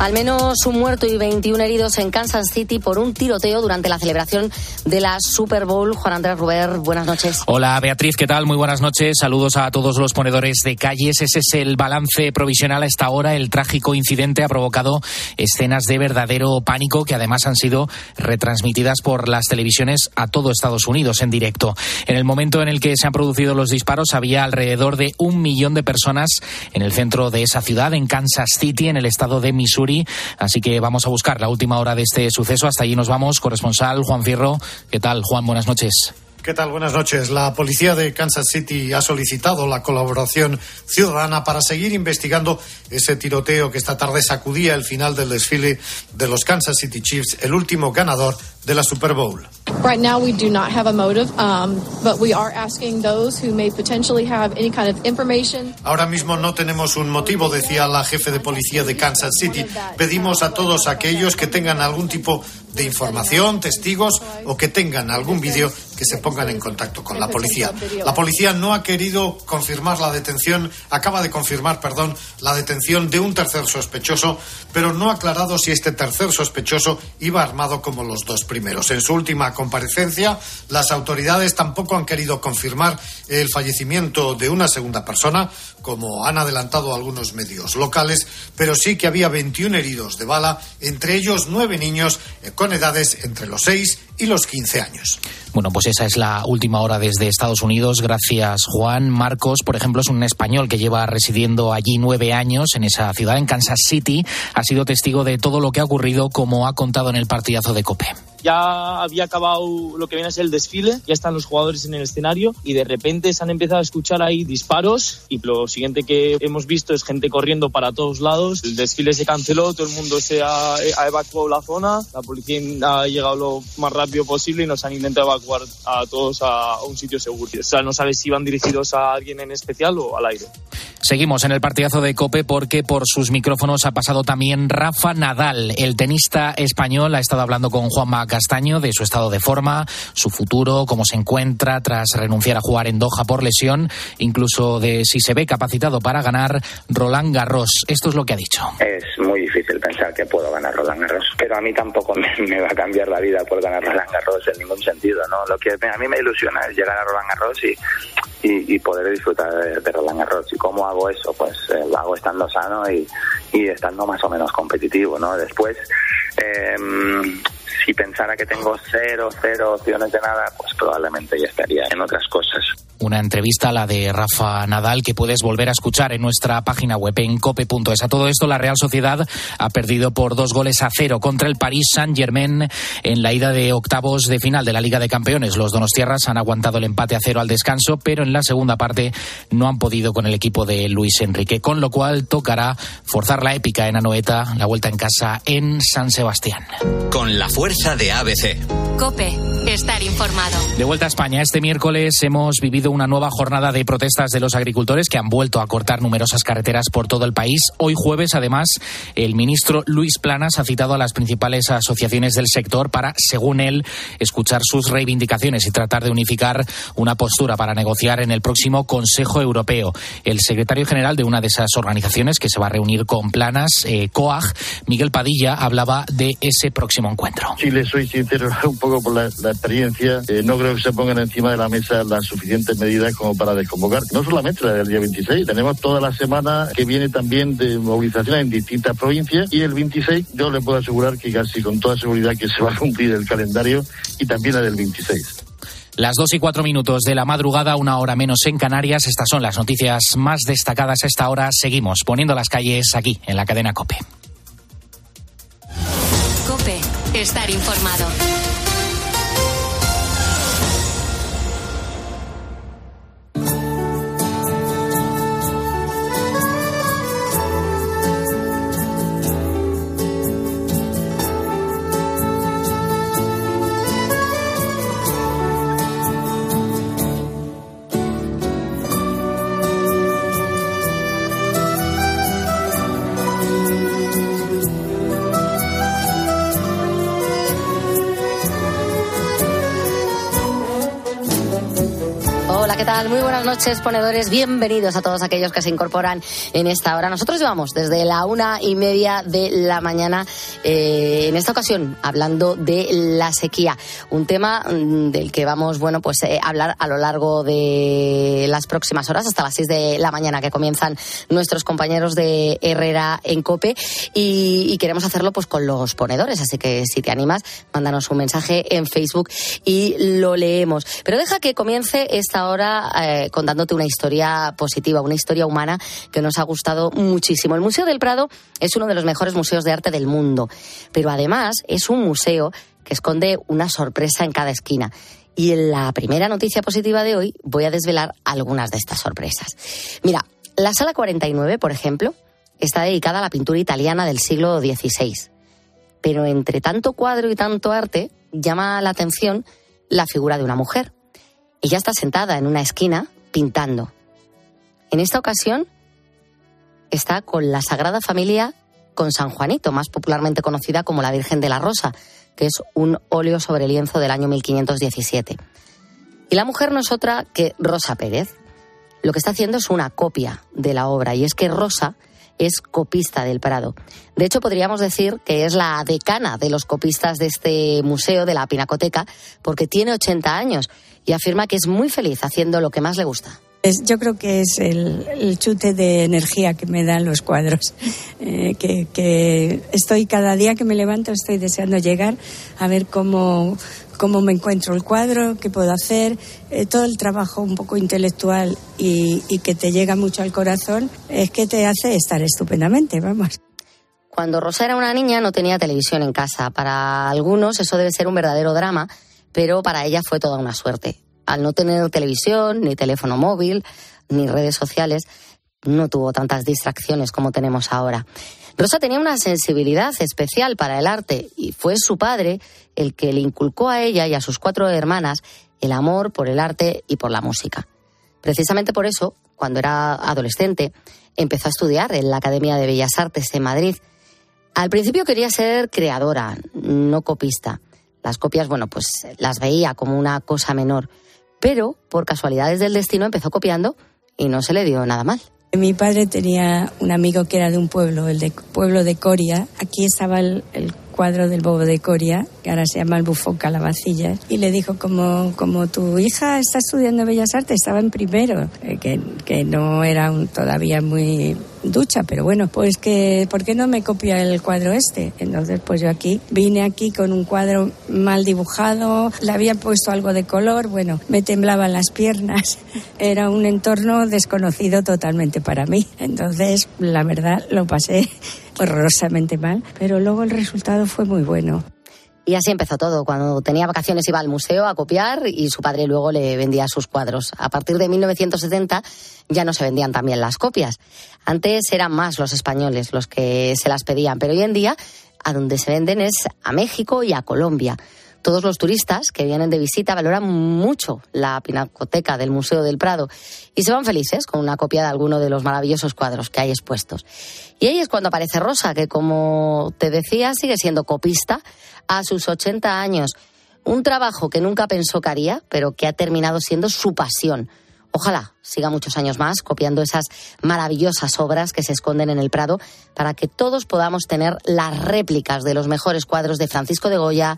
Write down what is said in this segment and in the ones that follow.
Al menos un muerto y 21 heridos en Kansas City por un tiroteo durante la celebración de la Super Bowl. Juan Andrés Ruber, buenas noches. Hola Beatriz, ¿qué tal? Muy buenas noches. Saludos a todos los ponedores de calles. Ese es el balance provisional a esta hora. El trágico incidente ha provocado escenas de verdadero pánico que además han sido retransmitidas por las televisiones a todo Estados Unidos en directo. En el momento en el que se han producido los disparos había alrededor de un millón de personas en el centro de esa ciudad, en Kansas City, en el estado de Missouri Así que vamos a buscar la última hora de este suceso. Hasta allí nos vamos. Corresponsal Juan Fierro. ¿Qué tal, Juan? Buenas noches. ¿Qué tal? Buenas noches. La policía de Kansas City ha solicitado la colaboración ciudadana para seguir investigando ese tiroteo que esta tarde sacudía el final del desfile de los Kansas City Chiefs, el último ganador de la Super Bowl. Right now, we do not have a motive, um, but we are asking those who may potentially have any kind of information. Ahora mismo no tenemos un motivo, decía la jefe de policía de Kansas City. Pedimos a todos aquellos que tengan algún tipo de información, testigos o que tengan algún vídeo que se pongan en contacto con la policía. La policía no ha querido confirmar la detención, acaba de confirmar, perdón, la detención de un tercer sospechoso, pero no ha aclarado si este tercer sospechoso iba armado como los dos primeros. En su última comparecencia, las autoridades tampoco han querido confirmar el fallecimiento de una segunda persona, como han adelantado algunos medios locales, pero sí que había 21 heridos de bala, entre ellos nueve niños eh, con edades entre los 6 y los 15 años. Bueno, pues esa es la última hora desde Estados Unidos. Gracias, Juan. Marcos, por ejemplo, es un español que lleva residiendo allí nueve años en esa ciudad, en Kansas City. Ha sido testigo de todo lo que ha ocurrido, como ha contado en el partidazo de COPE ya había acabado lo que viene a ser el desfile, ya están los jugadores en el escenario y de repente se han empezado a escuchar ahí disparos y lo siguiente que hemos visto es gente corriendo para todos lados, el desfile se canceló, todo el mundo se ha, evacuado la zona, la policía ha llegado lo más rápido posible y nos han intentado evacuar a todos a un sitio seguro. O sea, no sabes si van dirigidos a alguien en especial o al aire. Seguimos en el partidazo de Cope porque por sus micrófonos ha pasado también Rafa Nadal, el tenista español, ha estado hablando con Juanma Castaño de su estado de forma, su futuro, cómo se encuentra tras renunciar a jugar en Doha por lesión, incluso de si se ve capacitado para ganar Roland Garros. Esto es lo que ha dicho. Es muy difícil pensar que puedo ganar Roland Garros, pero a mí tampoco me, va a cambiar la vida por ganar Roland Garros en ningún sentido, ¿no? Lo que a mí me ilusiona es llegar a Roland Garros y, y, poder disfrutar de, Roland Garros. ¿Y cómo hago eso? Pues eh, lo hago estando sano y, y estando más o menos competitivo, ¿no? Después, eh, si pensara que tengo cero, cero opciones de nada, pues probablemente ya estaría en otras cosas. Una entrevista, la de Rafa Nadal, que puedes volver a escuchar en nuestra página web en cope.es. A todo esto, la Real Sociedad ha perdido por dos goles a cero contra el Paris Saint-Germain en la ida de octavos de final de la Liga de Campeones. Los donostiarras han aguantado el empate a cero al descanso, pero en la segunda parte no han podido con el equipo de Luis Enrique, con lo cual tocará forzar la épica en Anoeta, la vuelta en casa en San Sebastián. Con la fuerza de ABC. Cope, estar informado. De vuelta a España, este miércoles hemos vivido una nueva jornada de protestas de los agricultores que han vuelto a cortar numerosas carreteras por todo el país. Hoy jueves, además, el ministro Luis Planas ha citado a las principales asociaciones del sector para, según él, escuchar sus reivindicaciones y tratar de unificar una postura para negociar en el próximo Consejo Europeo. El secretario general de una de esas organizaciones que se va a reunir con Planas, eh, COAG, Miguel Padilla, hablaba de ese próximo encuentro. Si le soy sincero un poco por la, experiencia, eh, no creo que se pongan encima de la mesa las suficientes medidas como para desconvocar. No solamente la del día 26, tenemos toda la semana que viene también de movilización en distintas provincias y el 26 yo le puedo asegurar que casi con toda seguridad que se va a cumplir el calendario y también la del 26. Las dos y cuatro minutos de la madrugada, una hora menos en Canarias. Estas son las noticias más destacadas a esta hora. Seguimos poniendo las calles aquí, en la cadena COPE. Estar informado. Noches, ponedores. Bienvenidos a todos aquellos que se incorporan en esta hora. Nosotros llevamos desde la una y media de la mañana, eh, en esta ocasión, hablando de la sequía. Un tema mm, del que vamos, bueno, pues eh, hablar a lo largo de las próximas horas, hasta las seis de la mañana, que comienzan nuestros compañeros de Herrera en COPE. Y, queremos hacerlo pues con los ponedores. Así que si te animas, mándanos un mensaje en Facebook y lo leemos. Pero deja que comience esta ahora eh, contándote una historia positiva, una historia humana que nos ha gustado muchísimo. El Museo del Prado es uno de los mejores museos de arte del mundo, pero además es un museo que esconde una sorpresa en cada esquina. Y en la primera noticia positiva de hoy voy a desvelar algunas de estas sorpresas. Mira, la sala 49, por ejemplo, está dedicada a la pintura italiana del siglo XVI. Pero entre tanto cuadro y tanto arte, llama la atención la figura de una mujer. Ella está sentada en una esquina pintando. En esta ocasión está con la Sagrada Familia con San Juanito, más popularmente conocida como la Virgen de la Rosa, que es un óleo sobre lienzo del año 1517. Y la mujer no es otra que Rosa Pérez. Lo que está haciendo es una copia de la obra, y es que Rosa es copista del Prado. De hecho, podríamos decir que es la decana de los copistas de este museo, de la Pinacoteca, porque tiene 80 años y afirma que es muy feliz haciendo lo que más le gusta. Yo creo que es el, chute de energía que me dan los cuadros, eh, que, que, estoy cada día que me levanto estoy deseando llegar a ver cómo, cómo me encuentro el cuadro, qué puedo hacer, eh, todo el trabajo un poco intelectual y, y que te llega mucho al corazón es que te hace estar estupendamente, vamos. Cuando Rosa era una niña no tenía televisión en casa. Para algunos eso debe ser un verdadero drama, pero para ella fue toda una suerte al no tener televisión, ni teléfono móvil, ni redes sociales, no tuvo tantas distracciones como tenemos ahora. Rosa tenía una sensibilidad especial para el arte y fue su padre el que le inculcó a ella y a sus cuatro hermanas el amor por el arte y por la música. Precisamente por eso, cuando era adolescente, empezó a estudiar en la Academia de Bellas Artes en Madrid. Al principio quería ser creadora, no copista. Las copias, bueno, pues las veía como una cosa menor pero por casualidades del destino empezó copiando y no se le dio nada mal. Mi padre tenía un amigo que era de un pueblo, el de pueblo de Coria. Aquí estaba el, cuadro del bobo de Coria, que ahora se llama el bufón calabacilla, y le dijo, como, como tu hija está estudiando Bellas Artes, estaba en primero, eh, que, que, no era todavía muy ducha, pero bueno, pues que, ¿por qué no me copia el cuadro este? Entonces, pues yo aquí vine aquí con un cuadro mal dibujado, le había puesto algo de color, bueno, me temblaban las piernas, era un entorno desconocido totalmente para mí. Entonces, la verdad, lo pasé horrorosamente mal, pero luego el resultado fue muy bueno. Y así empezó todo. Cuando tenía vacaciones iba al museo a copiar y su padre luego le vendía sus cuadros. A partir de 1970 ya no se vendían también las copias. Antes eran más los españoles los que se las pedían, pero hoy en día a donde se venden es a México y a Colombia. Todos los turistas que vienen de visita valoran mucho la pinacoteca del Museo del Prado y se van felices con una copia de alguno de los maravillosos cuadros que hay expuestos. Y ahí es cuando aparece Rosa, que como te decía, sigue siendo copista a sus 80 años. Un trabajo que nunca pensó que haría, pero que ha terminado siendo su pasión. Ojalá siga muchos años más copiando esas maravillosas obras que se esconden en el Prado para que todos podamos tener las réplicas de los mejores cuadros de Francisco de Goya,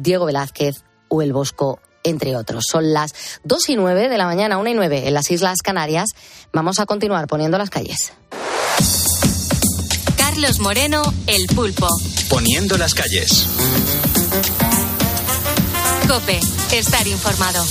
Diego Velázquez o El Bosco, entre otros. Son las 2 y 9 de la mañana, 1 y 9 en las Islas Canarias. Vamos a continuar poniendo las calles. Carlos Moreno, El Pulpo. Poniendo las calles. Cope, estar informado.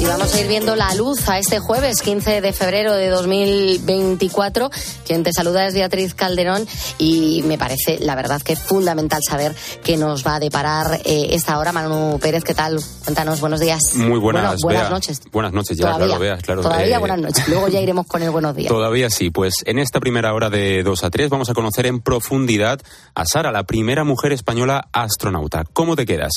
Y vamos a ir viendo la luz a este jueves 15 de febrero de 2024. Quien te saluda es Beatriz Calderón y me parece, la verdad, que es fundamental saber qué nos va a deparar eh, esta hora. Manu Pérez, ¿qué tal? Cuéntanos, buenos días. Muy buenas, bueno, buenas Bea. noches. Buenas noches, ya, Todavía. claro, veas, claro. Todavía Eh, buenas noches. Luego ya iremos con el buenos días. Todavía sí, pues en esta primera hora de 2 a 3 vamos a conocer en profundidad a Sara, la primera mujer española astronauta. ¿Cómo te quedas?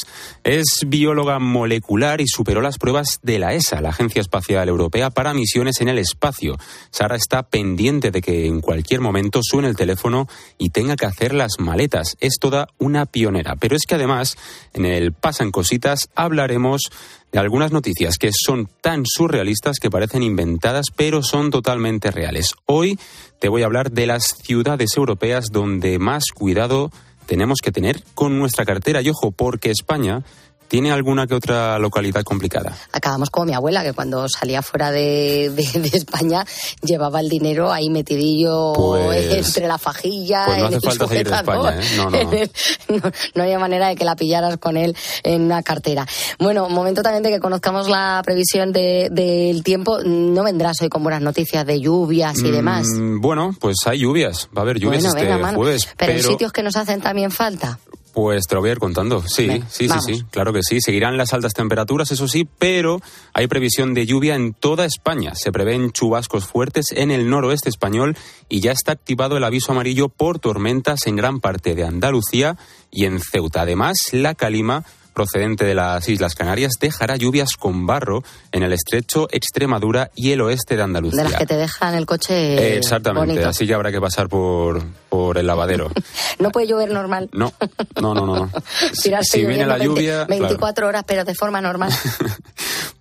Es bióloga molecular y superó las pruebas de la la ESA, la Agencia Espacial Europea, para misiones en el espacio. Sara está pendiente de que en cualquier momento suene el teléfono y tenga que hacer las maletas. Es toda una pionera. Pero es que además, en el Pasan Cositas hablaremos de algunas noticias que son tan surrealistas que parecen inventadas, pero son totalmente reales. Hoy te voy a hablar de las ciudades europeas donde más cuidado tenemos que tener con nuestra cartera. Y ojo, porque España ¿Tiene alguna que otra localidad complicada? Acabamos como mi abuela, que cuando salía fuera de, de, España llevaba el dinero ahí metidillo pues, entre la fajilla. Pues no hace falta de España, ¿eh? No, no, no. no, había manera de que la pillaras con él en una cartera. Bueno, momento también de que conozcamos la previsión del de, tiempo. No vendrás hoy con buenas noticias de lluvias y demás. Mm, bueno, pues hay lluvias. Va a haber lluvias este jueves. Pero, pero en sitios que nos hacen también falta. Pues te lo voy a ir contando. Sí, sí, sí, sí, claro que sí. Seguirán las altas temperaturas, eso sí, pero hay previsión de lluvia en toda España. Se prevén chubascos fuertes en el noroeste español y ya está activado el aviso amarillo por tormentas en gran parte de Andalucía y en Ceuta. Además, la calima procedente de las Islas Canarias dejará lluvias con barro en el estrecho Extremadura y el oeste de Andalucía. De las que te dejan el coche. exactamente, así que habrá que pasar por, por el lavadero. no puede llover normal. No, no, no, no. si, viene la lluvia. 24 horas, pero de forma normal.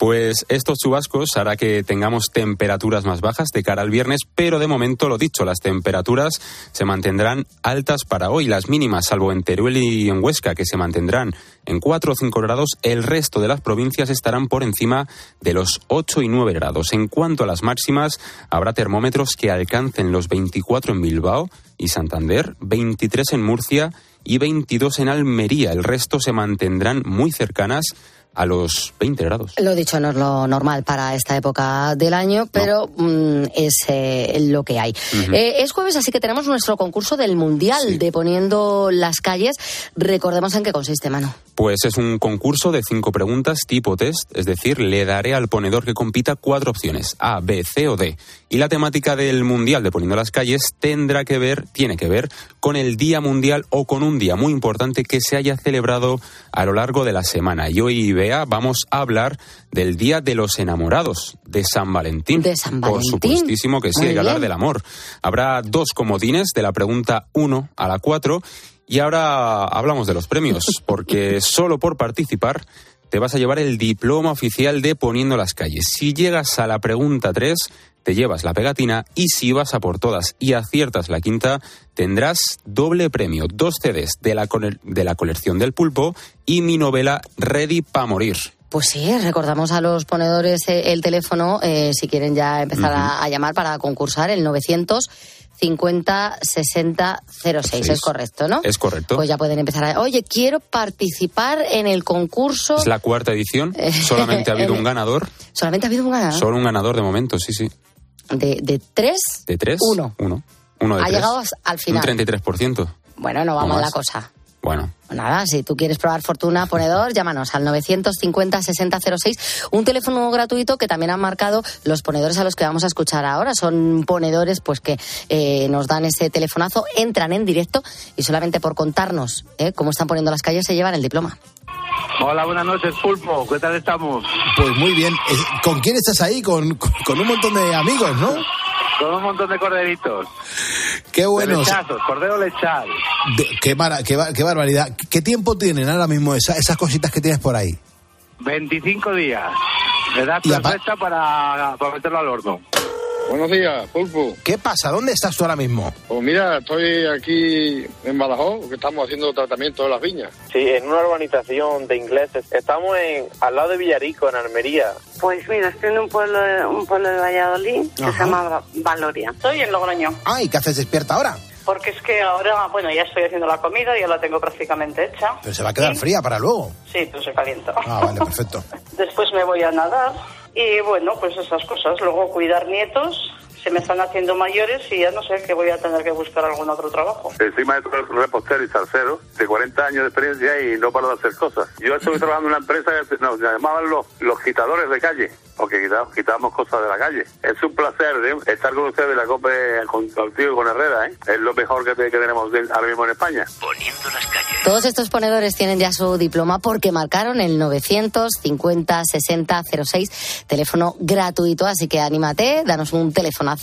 pues estos chubascos hará que tengamos temperaturas más bajas de cara al viernes, pero de momento, lo dicho, las temperaturas se mantendrán altas para hoy. Las mínimas, salvo en Teruel y en Huesca, que se mantendrán en 4 o 5 grados, el resto de las provincias estarán por encima de los 8 y 9 grados. En cuanto a las máximas, habrá termómetros que alcancen los 24 en Bilbao y Santander, 23 en Murcia y 22 en Almería. El resto se mantendrán muy cercanas a los 20 grados. Lo dicho, no es lo normal para esta época del año, pero mm, es eh, lo que hay. Eh, es jueves, así que tenemos nuestro concurso del Mundial de Poniendo las Calles. Recordemos en qué consiste, mano. Pues es un concurso de cinco preguntas tipo test, es decir, le daré al ponedor que compita cuatro opciones, A, B, C o D. Y la temática del Mundial de Poniendo las Calles tendrá que ver, tiene que ver, con el Día Mundial o con un día muy importante que se haya celebrado a lo largo de la semana. Y hoy, Vamos a hablar del Día de los Enamorados, de San Valentín. De San Valentín. Por supuestísimo que sí, hay que hablar del amor. Habrá dos comodines de la pregunta 1 a la 4 y ahora hablamos de los premios, porque solo por participar te vas a llevar el diploma oficial de Poniendo las calles. Si llegas a la pregunta 3, te llevas la pegatina y si vas a por todas y aciertas la quinta, tendrás doble premio, dos CDs de la, de la colección del pulpo y mi novela Ready para morir. Pues sí, recordamos a los ponedores eh, el teléfono eh, si quieren ya empezar a, a, llamar para concursar el 900 50 60 06. Es correcto, ¿no? Es correcto. Pues ya pueden empezar a. Oye, quiero participar en el concurso. Es la cuarta edición. Solamente ha habido un ganador. Solamente ha habido un ganador. Solo un ganador de momento, sí, sí. ¿De, de tres? De tres. Uno. Uno. Uno de ha llegado al final. Un 33%. Bueno, no vamos a la cosa. Bueno. Nada, si tú quieres probar fortuna ponedor, llámanos al 950-6006, un teléfono gratuito que también han marcado los ponedores a los que vamos a escuchar ahora. Son ponedores pues que eh, nos dan ese telefonazo, entran en directo y solamente por contarnos eh, cómo están poniendo las calles se llevan el diploma. Hola, buenas noches, Pulpo. ¿Qué tal estamos? Pues muy bien. Eh, ¿Con quién estás ahí? Con, con un montón de amigos, ¿no? Con un montón de corderitos. Qué bueno. cordero lechal. Qué, qué, barbaridad. ¿Qué tiempo tienen ahora mismo esas cositas que tienes por ahí? 25 días. Edad perfecta para, para meterlo al horno. Buenos días, Pulpo. ¿Qué pasa? ¿Dónde estás tú ahora mismo? Pues mira, estoy aquí en Badajoz, que estamos haciendo tratamiento de las viñas. Sí, en una urbanización de ingleses. Estamos en al lado de Villarico, en Almería. Pues mira, estoy en un pueblo, un pueblo de Valladolid que se llama Valoria. Estoy en Logroño. Ah, ¿y qué haces despierta ahora? Porque es que ahora, bueno, ya estoy haciendo la comida, ya la tengo prácticamente hecha. Pero se va a quedar fría para luego. Sí, pero se calienta. Ah, vale, perfecto. Después me voy a nadar y bueno, pues esas cosas. Luego cuidar nietos, se me están haciendo mayores y ya no sé que voy a tener que buscar algún otro trabajo. Soy maestro de repostero y salsero, de 40 años de experiencia y no paro de hacer cosas. Yo estoy trabajando en una empresa que nos llamaban los, los quitadores de calle. o que quitamos, quitamos cosas de la calle. Es un placer ¿eh? estar con ustedes en la COPE con, contigo y con Herrera. ¿eh? Es lo mejor que, que tenemos de- ahora mismo en España. Poniendo las calles. Todos estos ponedores tienen ya su diploma porque marcaron el 950 60 06, teléfono gratuito, así que anímate, danos un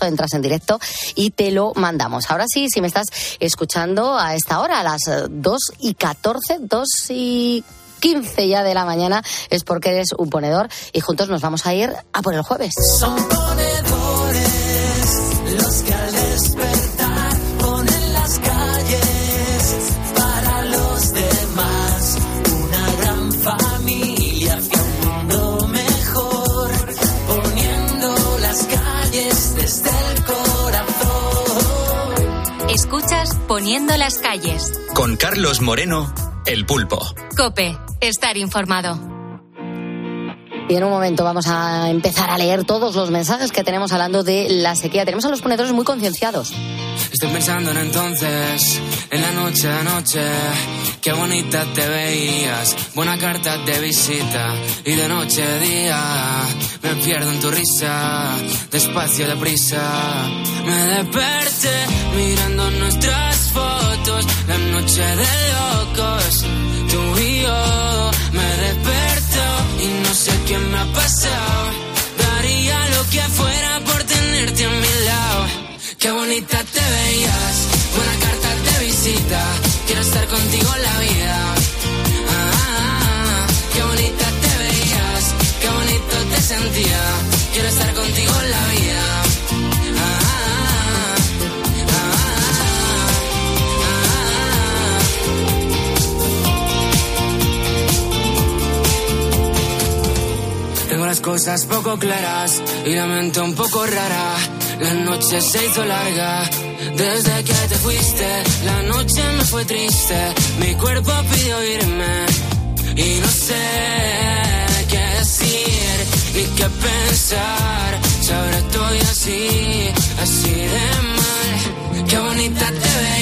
entras en directo y te lo mandamos. Ahora sí, si me estás escuchando a esta hora, a las eh, 2 y 14, 2 y 15 ya de la mañana, es porque eres un ponedor y juntos nos vamos a ir a por el jueves. Son ponedores los que al Poniendo las calles. Con Carlos Moreno, el pulpo. Cope, estar informado. Y en un momento vamos a empezar a leer todos los mensajes que tenemos hablando de la sequía. Tenemos a los ponedores muy concienciados. Estoy pensando en entonces, en la noche a noche, qué bonita te veías, buena carta de visita, y de noche a día, me pierdo en tu risa, despacio, deprisa, me desperté mirando nuestras fotos, la noche de locos, tú y yo, me desperto y no sé qué me ha pasado, daría lo que fuera por tenerte a mi lado. Qué bonita te veías, buena carta de visita. Quiero estar contigo en la vida. Ah, ah, ah. qué bonita te veías, qué bonito te sentía. Quiero estar contigo en la vida. Ah, ah, ah. Tengo las cosas poco claras y la mente un poco rara. La noche se hizo larga desde que te fuiste. La noche me fue triste, mi cuerpo pidió irme y no sé qué decir ni qué pensar. Si ahora estoy así, así de mal. Qué bonita te veías,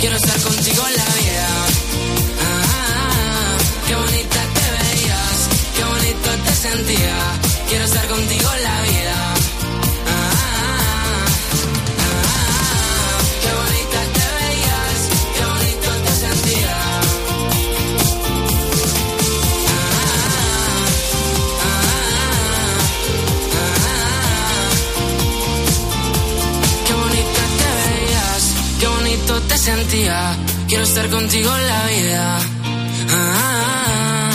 Quiero estar contigo Quiero estar contigo en la vida.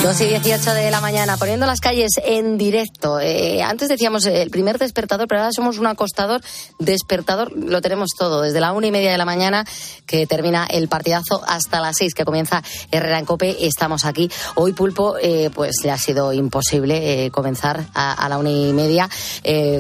Ah, 2 y 18 de la mañana, poniendo las calles en directo. Eh, antes decíamos eh, el primer despertador, pero ahora somos un acostador. Despertador lo tenemos todo, desde la una y media de la mañana, que termina el partidazo, hasta las 6, que comienza Herrera en Cope. Estamos aquí. Hoy, Pulpo, eh, pues le ha sido imposible eh, comenzar a, a la una y media.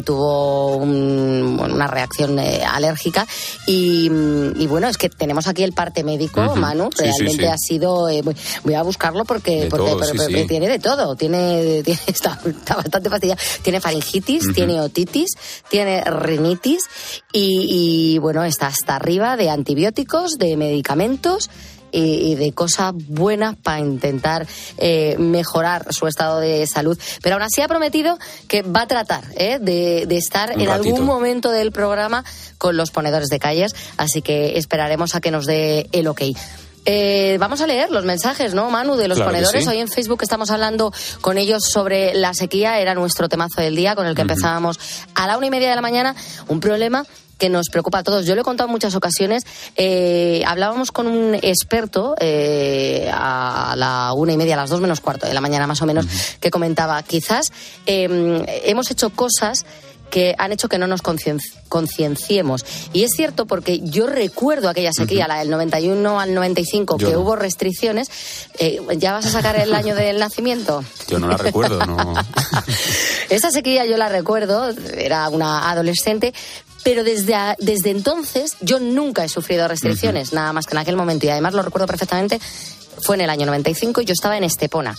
Tuvo un- una reacción eh, alérgica. Y, mm, y bueno, es que tenemos aquí el parte médico. Manu. Sí, sí, Realmente sí. ha sido. voy- voy a buscarlo porque, De porque todo, pero- sí, pero- sí. tiene de todo. Tiene, tiene- está, está bastante fastidiado. Tiene faringitis, tiene otitis, tiene rinitis y, y, bueno, está hasta arriba de antibióticos, de medicamentos. Y, y de cosas buenas para intentar eh, mejorar su estado de salud. Pero aún así ha prometido que va a tratar eh, de, de estar Un en ratito. algún momento del programa con los ponedores de calles. Así que esperaremos a que nos dé el ok. Eh, vamos a leer los mensajes, ¿no, Manu, de los Claro ponedores? sí. Hoy en Facebook estamos hablando con ellos sobre la sequía, era nuestro temazo del día con el que empezábamos a la una y media de la mañana. Un problema que nos preocupa a todos. Yo lo he contado en muchas ocasiones. Eh, hablábamos con un experto eh, a la una y media, a las dos menos cuarto de la mañana más o menos, que comentaba, quizás eh, hemos hecho cosas que han hecho que no nos concien- concienciemos. Y es cierto porque yo recuerdo aquella sequía, la del 91 al 95, Yo que no. hubo restricciones. Eh, ¿Ya vas a sacar el año del nacimiento? Yo no la recuerdo, no. Esa sequía yo la recuerdo, era una adolescente, pero desde, a- desde entonces yo nunca he sufrido restricciones, nada más que en aquel momento. Y además lo recuerdo perfectamente, fue en el año 95 y yo estaba en Estepona,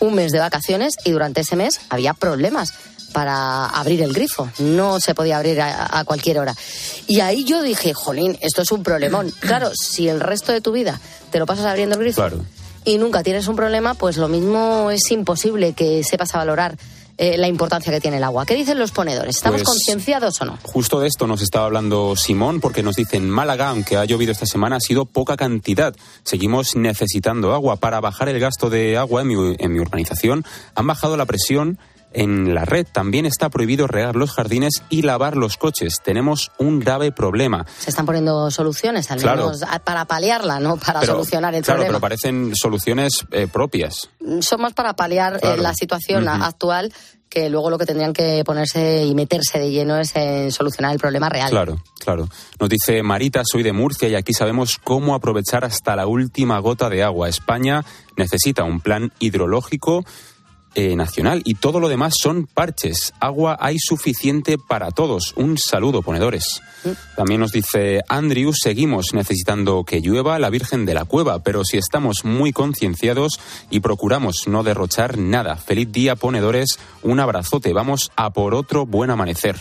un mes de vacaciones y durante ese mes había problemas para abrir el grifo. No se podía abrir a, a cualquier hora. Y ahí yo dije, jolín, esto es un problemón. Claro, si el resto de tu vida te lo pasas abriendo el grifo Claro. y nunca tienes un problema, pues lo mismo es imposible que sepas a valorar eh, la importancia que tiene el agua. ¿Qué dicen los ponedores? ¿Estamos Pues- concienciados o no? Justo de esto nos estaba hablando Simón, porque nos dice en Málaga, aunque ha llovido esta semana, ha sido poca cantidad. Seguimos necesitando agua. Para bajar el gasto de agua en mi, en mi urbanización, han bajado la presión en la red. También está prohibido regar los jardines y lavar los coches. Tenemos un grave problema. Se están poniendo soluciones, al menos para paliarla, no para Pero- solucionar el claro, pero problema. parecen soluciones eh, propias. Son más para paliar eh, la situación actual que luego lo que tendrían que ponerse y meterse de lleno es en solucionar el problema real. Claro, claro. Nos dice Marita, soy de Murcia y aquí sabemos cómo aprovechar hasta la última gota de agua. España necesita un plan hidrológico eh, nacional y todo lo demás son parches. Agua hay suficiente para todos. Un saludo, ponedores. También nos dice Andrew, seguimos necesitando que llueva la Virgen de la Cueva, pero si estamos muy concienciados y procuramos no derrochar nada. Feliz día, ponedores. Un abrazote. Vamos a por otro buen amanecer.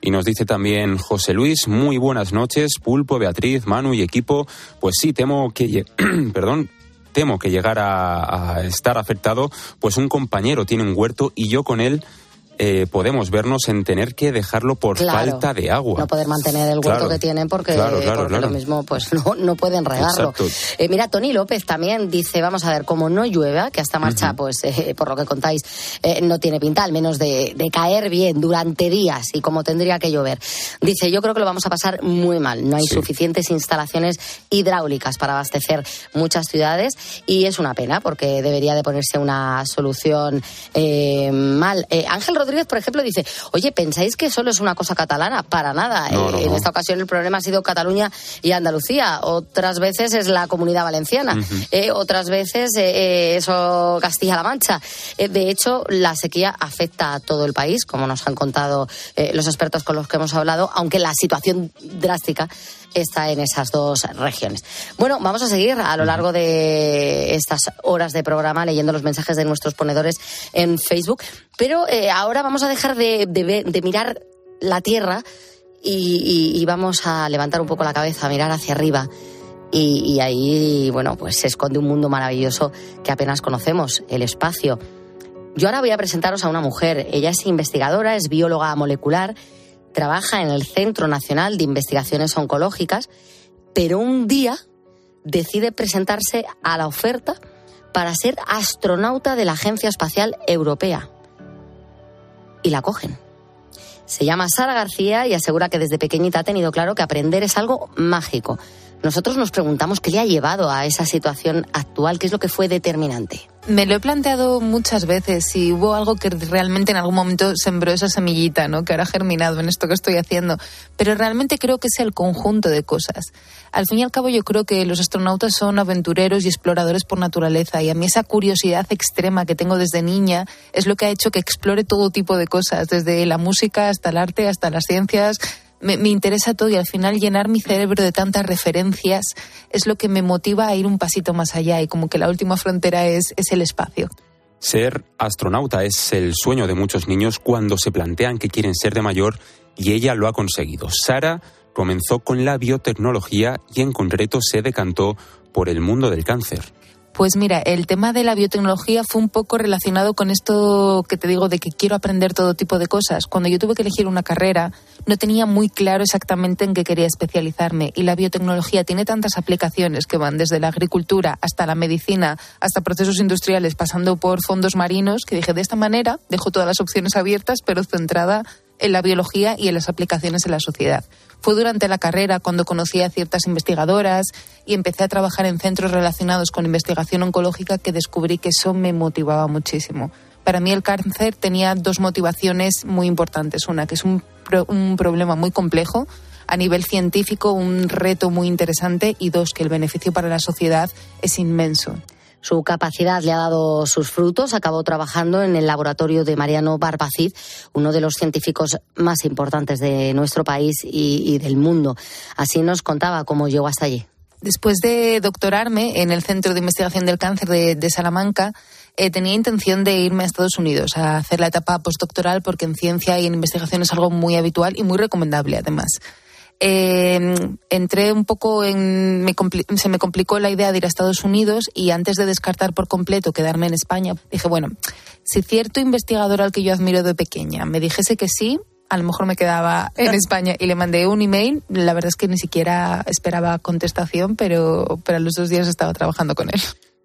Y nos dice también José Luis, muy buenas noches, Pulpo, Beatriz, Manu y equipo. Pues sí, temo que... Perdón. Temo que llegara a estar afectado, pues un compañero tiene un huerto y yo con él eh, podemos vernos en tener que dejarlo por Claro. falta de agua. No poder mantener el huerto Claro. que tienen porque, Claro, lo mismo pues no, no pueden regarlo. Eh, mira, Tony López también dice, vamos a ver, como no llueva, que hasta marcha, pues eh, por lo que contáis, no tiene pinta, al menos de, de caer bien durante días y como tendría que llover. Dice, yo creo que lo vamos a pasar muy mal. No hay suficientes instalaciones hidráulicas para abastecer muchas ciudades y es una pena porque debería de ponerse una solución mal. Ángel Rodríguez, por ejemplo, dice, oye, ¿pensáis que solo es una cosa catalana? Para nada. No, Eh, no, en no. esta ocasión el problema ha sido Cataluña y Andalucía. Otras veces es la Comunidad Valenciana. Eh, otras veces eh, eh, eso Castilla-La Mancha. Eh, de hecho, la sequía afecta a todo el país, como nos han contado los expertos con los que hemos hablado, aunque la situación drástica está en esas dos regiones. Bueno, vamos a seguir a lo largo de estas horas de programa leyendo los mensajes de nuestros ponedores en Facebook, pero eh, ahora vamos a dejar de, de ver- de mirar la tierra y, y- y vamos a levantar un poco la cabeza, a mirar hacia arriba. Y, y ahí, bueno, pues se esconde un mundo maravilloso que apenas conocemos, el espacio. Yo ahora voy a presentaros a una mujer. Ella es investigadora, es bióloga molecular, trabaja en el Centro Nacional de Investigaciones Oncológicas, pero un día decide presentarse a la oferta para ser astronauta de la Agencia Espacial Europea. Y la cogen. Se llama Sara García y asegura que desde pequeñita ha tenido claro que aprender es algo mágico. Nosotros nos preguntamos qué le ha llevado a esa situación actual, qué es lo que fue determinante. Me lo he planteado muchas veces si hubo algo que realmente en algún momento sembró esa semillita, ¿no? Que ahora ha germinado en esto que estoy haciendo. Pero realmente creo que es el conjunto de cosas. Al fin y al cabo yo creo que los astronautas son aventureros y exploradores por naturaleza y a mí esa curiosidad extrema que tengo desde niña es lo que ha hecho que explore todo tipo de cosas, desde la música hasta el arte, hasta las ciencias. Me, me interesa todo y al final llenar mi cerebro de tantas referencias es lo que me motiva a ir un pasito más allá y como que la última frontera es, es el espacio. Ser astronauta es el sueño de muchos niños cuando se plantean que quieren ser de mayor y ella lo ha conseguido. Sara comenzó con la biotecnología y en concreto se decantó por el mundo del cáncer. Pues mira, el tema de la biotecnología fue un poco relacionado con esto que te digo de que quiero aprender todo tipo de cosas. Cuando yo tuve que elegir una carrera, no tenía muy claro exactamente en qué quería especializarme. Y la biotecnología tiene tantas aplicaciones que van desde la agricultura hasta la medicina, hasta procesos industriales, pasando por fondos marinos, que dije, de esta manera dejo todas las opciones abiertas, pero centrada en la biología y en las aplicaciones en la sociedad. Fue durante la carrera cuando conocí a ciertas investigadoras y empecé a trabajar en centros relacionados con investigación oncológica que descubrí que eso me motivaba muchísimo. Para mí el cáncer tenía dos motivaciones muy importantes. Una, que es un un problema muy complejo, a nivel científico un reto muy interesante y dos, que el beneficio para la sociedad es inmenso. Su capacidad le ha dado sus frutos. Acabó trabajando en el laboratorio de Mariano Barbacid, uno de los científicos más importantes de nuestro país y, del mundo. Así nos contaba cómo llegó hasta allí. Después de doctorarme en el Centro de Investigación del Cáncer de, Salamanca, eh, tenía intención de irme a Estados Unidos a hacer la etapa postdoctoral porque en ciencia y en investigación es algo muy habitual y muy recomendable además. Eh, entré un poco en. se me complicó la idea de ir a Estados Unidos y antes de descartar por completo quedarme en España, dije, bueno, si cierto investigador al que yo admiro de pequeña me dijese que sí, a lo mejor me quedaba en España y le mandé un email. La verdad es que ni siquiera esperaba contestación, pero, pero a los dos días estaba trabajando con él.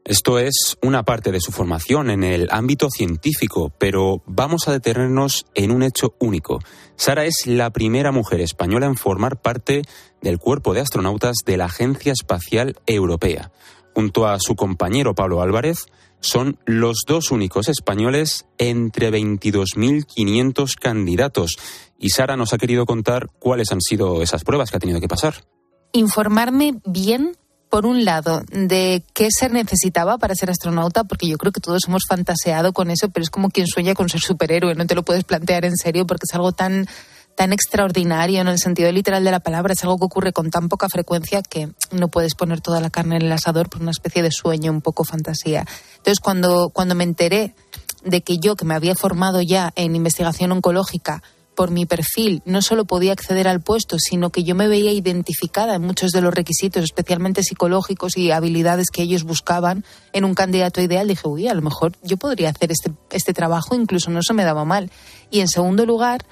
Esto es una parte de su formación en el ámbito científico, pero vamos a detenernos en un hecho único. Sara es la primera mujer española en formar parte del cuerpo de astronautas de la Agencia Espacial Europea. Junto a su compañero Pablo Álvarez, son los dos únicos españoles entre 22.500 candidatos. Y Sara nos ha querido contar cuáles han sido esas pruebas que ha tenido que pasar. Informarme bien por un lado, de qué se necesitaba para ser astronauta, porque yo creo que todos hemos fantaseado con eso, pero es como quien sueña con ser superhéroe, no te lo puedes plantear en serio porque es algo tan tan extraordinario en el sentido literal de la palabra, es algo que ocurre con tan poca frecuencia que no puedes poner toda la carne en el asador por una especie de sueño, un poco fantasía. Entonces, cuando, cuando me enteré de que yo, que me había formado ya en investigación oncológica, por mi perfil no solo podía acceder al puesto, sino que yo me veía identificada en muchos de los requisitos, especialmente psicológicos y habilidades que ellos buscaban en un candidato ideal. Dije, uy, a lo mejor yo podría hacer este, este trabajo, incluso no se me daba mal. Y en segundo lugar,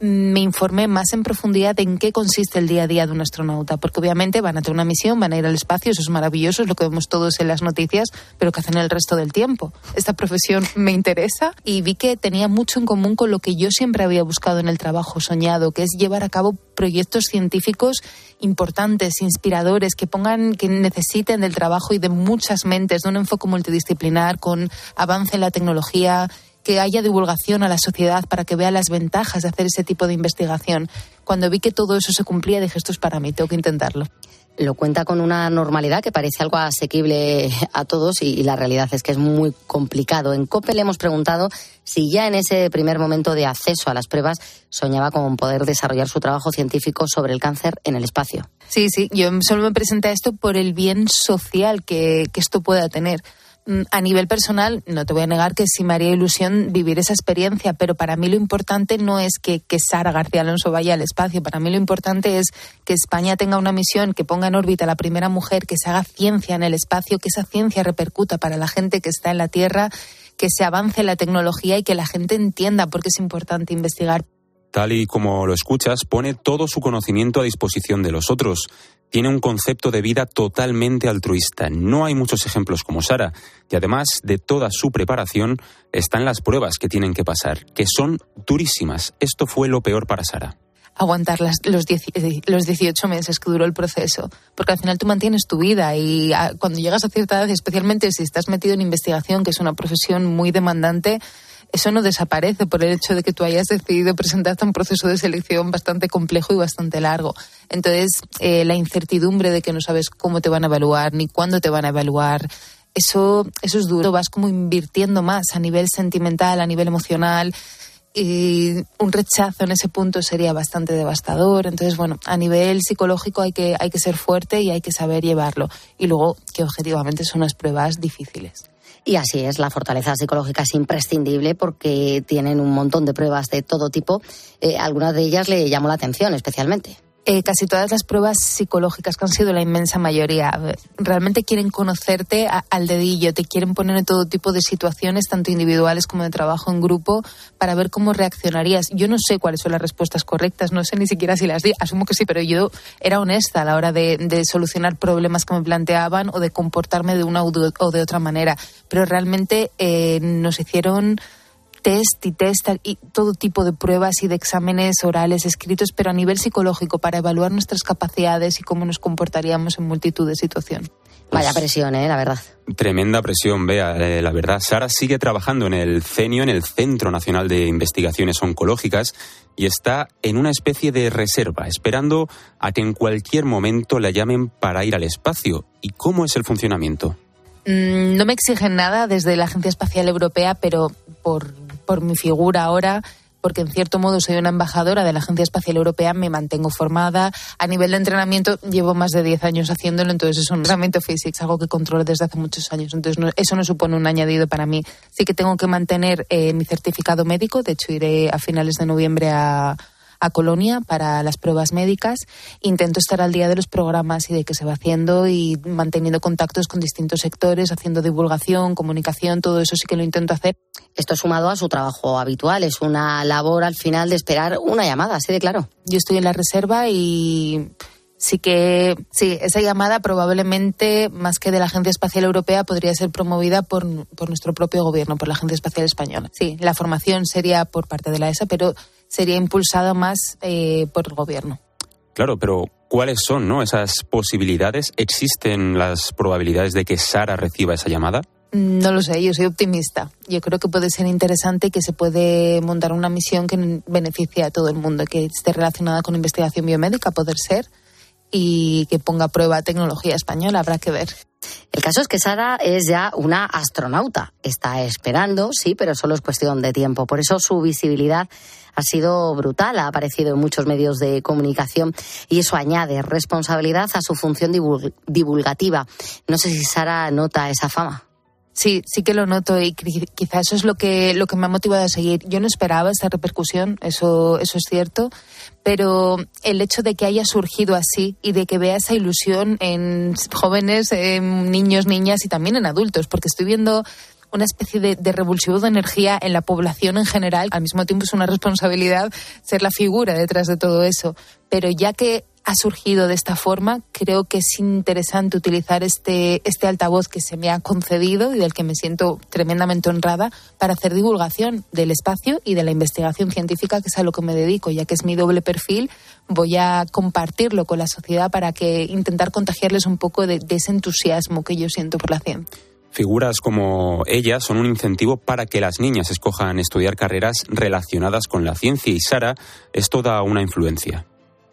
me informé más en profundidad en qué consiste el día a día de un astronauta, porque obviamente van a tener una misión, van a ir al espacio, eso es maravilloso, es lo que vemos todos en las noticias, pero ¿qué hacen el resto del tiempo? Esta profesión me interesa y vi que tenía mucho en común con lo que yo siempre había buscado en el trabajo soñado, que es llevar a cabo proyectos científicos importantes, inspiradores, que pongan, que necesiten del trabajo y de muchas mentes, de un enfoque multidisciplinar, con avance en la tecnología, que haya divulgación a la sociedad para que vea las ventajas de hacer ese tipo de investigación. Cuando vi que todo eso se cumplía, dije, esto es para mí, tengo que intentarlo. Lo cuenta con una normalidad que parece algo asequible a todos y, la realidad es que es muy complicado. En COPE le hemos preguntado si ya en ese primer momento de acceso a las pruebas soñaba con poder desarrollar su trabajo científico sobre el cáncer en el espacio. Sí, sí, yo solo me presenté a esto por el bien social que, que esto pueda tener. Mm, a nivel personal, no te voy a negar que sí me haría ilusión vivir esa experiencia, pero para mí lo importante no es que, Sara García Alonso vaya al espacio, para mí lo importante es que España tenga una misión, que ponga en órbita a la primera mujer, que se haga ciencia en el espacio, que esa ciencia repercuta para la gente que está en la Tierra, que se avance la tecnología y que la gente entienda por qué es importante investigar. Tal y como lo escuchas, pone todo su conocimiento a disposición de los otros tiene un concepto de vida totalmente altruista. No hay muchos ejemplos como Sara. Y además de toda su preparación están las pruebas que tienen que pasar, que son durísimas. Esto fue lo peor para Sara aguantar los, eh, los 18 meses que duró el proceso, porque al final tú mantienes tu vida y ah, cuando llegas a cierta edad, especialmente si estás metido en investigación, que es una profesión muy demandante, eso no desaparece por el hecho de que tú hayas decidido presentarte a un proceso de selección bastante complejo y bastante largo. Entonces, eh, la incertidumbre de que no sabes cómo te van a evaluar ni cuándo te van a evaluar, eso, eso es duro. Vas como invirtiendo más a nivel sentimental, a nivel emocional. Y un rechazo en ese punto sería bastante devastador. Entonces, bueno, a nivel psicológico hay que, hay que ser fuerte y hay que saber llevarlo. Y luego, que objetivamente son unas pruebas difíciles. Y así es, la fortaleza psicológica es imprescindible porque tienen un montón de pruebas de todo tipo. Eh, algunas de ellas le llamó la atención especialmente. Eh, casi todas las pruebas psicológicas, que han sido la inmensa mayoría, realmente quieren conocerte al dedillo, te quieren poner en todo tipo de situaciones, tanto individuales como de trabajo en grupo, para ver cómo reaccionarías. Yo no sé cuáles son las respuestas correctas, no sé ni siquiera si las di, asumo que sí, pero yo era honesta a la hora de, solucionar problemas que me planteaban o de comportarme de una o de otra manera. Pero realmente eh, nos hicieron test y test y todo tipo de pruebas y de exámenes orales escritos, pero a nivel psicológico para evaluar nuestras capacidades y cómo nos comportaríamos en multitud de situaciones. Vaya presión, ¿eh? La verdad. Tremenda presión, vea, eh, la verdad. Sara sigue trabajando en el CENIO, en el Centro Nacional de Investigaciones Oncológicas, y está en una especie de reserva, esperando a que en cualquier momento la llamen para ir al espacio. ¿Y cómo es el funcionamiento? Mm, no me exigen nada desde la Agencia Espacial Europea, pero por, por mi figura ahora porque en cierto modo soy una embajadora de la Agencia Espacial Europea, me mantengo formada. A nivel de entrenamiento llevo más de 10 años haciéndolo, entonces es un entrenamiento físico, algo que controlo desde hace muchos años, entonces eso no supone un añadido para mí. Sí que tengo que mantener eh, mi certificado médico, de hecho iré a finales de noviembre a a Colonia para las pruebas médicas. Intento estar al día de los programas y de qué se va haciendo y manteniendo contactos con distintos sectores, haciendo divulgación, comunicación, todo eso sí que lo intento hacer. Esto sumado a su trabajo habitual, es una labor al final de esperar una llamada, así de claro. Yo estoy en la reserva y sí que sí esa llamada probablemente más que de la agencia espacial europea podría ser promovida por, por, nuestro propio gobierno por la agencia espacial española sí la formación sería por parte de la ESA pero sería impulsada más eh, por el gobierno. Claro, pero ¿cuáles son ¿no? esas posibilidades? ¿Existen las probabilidades de que Sara reciba esa llamada? No lo sé, yo soy optimista. Yo creo que puede ser interesante que se puede montar una misión que beneficie a todo el mundo, que esté relacionada con investigación biomédica, poder ser, y que ponga a prueba tecnología española, habrá que ver. El caso es que Sara es ya una astronauta. Está esperando, sí, pero solo es cuestión de tiempo. Por eso su visibilidad ha sido brutal, ha aparecido en muchos medios de comunicación y eso añade responsabilidad a su función divulgativa. No sé si Sara nota esa fama. Sí, sí que lo noto y quizá eso es lo que, lo que me ha motivado a seguir. Yo no esperaba esta repercusión, eso, eso es cierto, pero el hecho de que haya surgido así y de que vea esa ilusión en jóvenes, en niños, niñas y también en adultos, porque estoy viendo una especie de, de, revulsivo de energía en la población en general. Al mismo tiempo es una responsabilidad ser la figura detrás de todo eso. Pero ya que ha surgido de esta forma, creo que es interesante utilizar este, este altavoz que se me ha concedido y del que me siento tremendamente honrada para hacer divulgación del espacio y de la investigación científica, que es a lo que me dedico, ya que es mi doble perfil, voy a compartirlo con la sociedad para que intentar contagiarles un poco de, de ese entusiasmo que yo siento por la ciencia. Figuras como ella son un incentivo para que las niñas escojan estudiar carreras relacionadas con la ciencia y Sara es toda una influencia.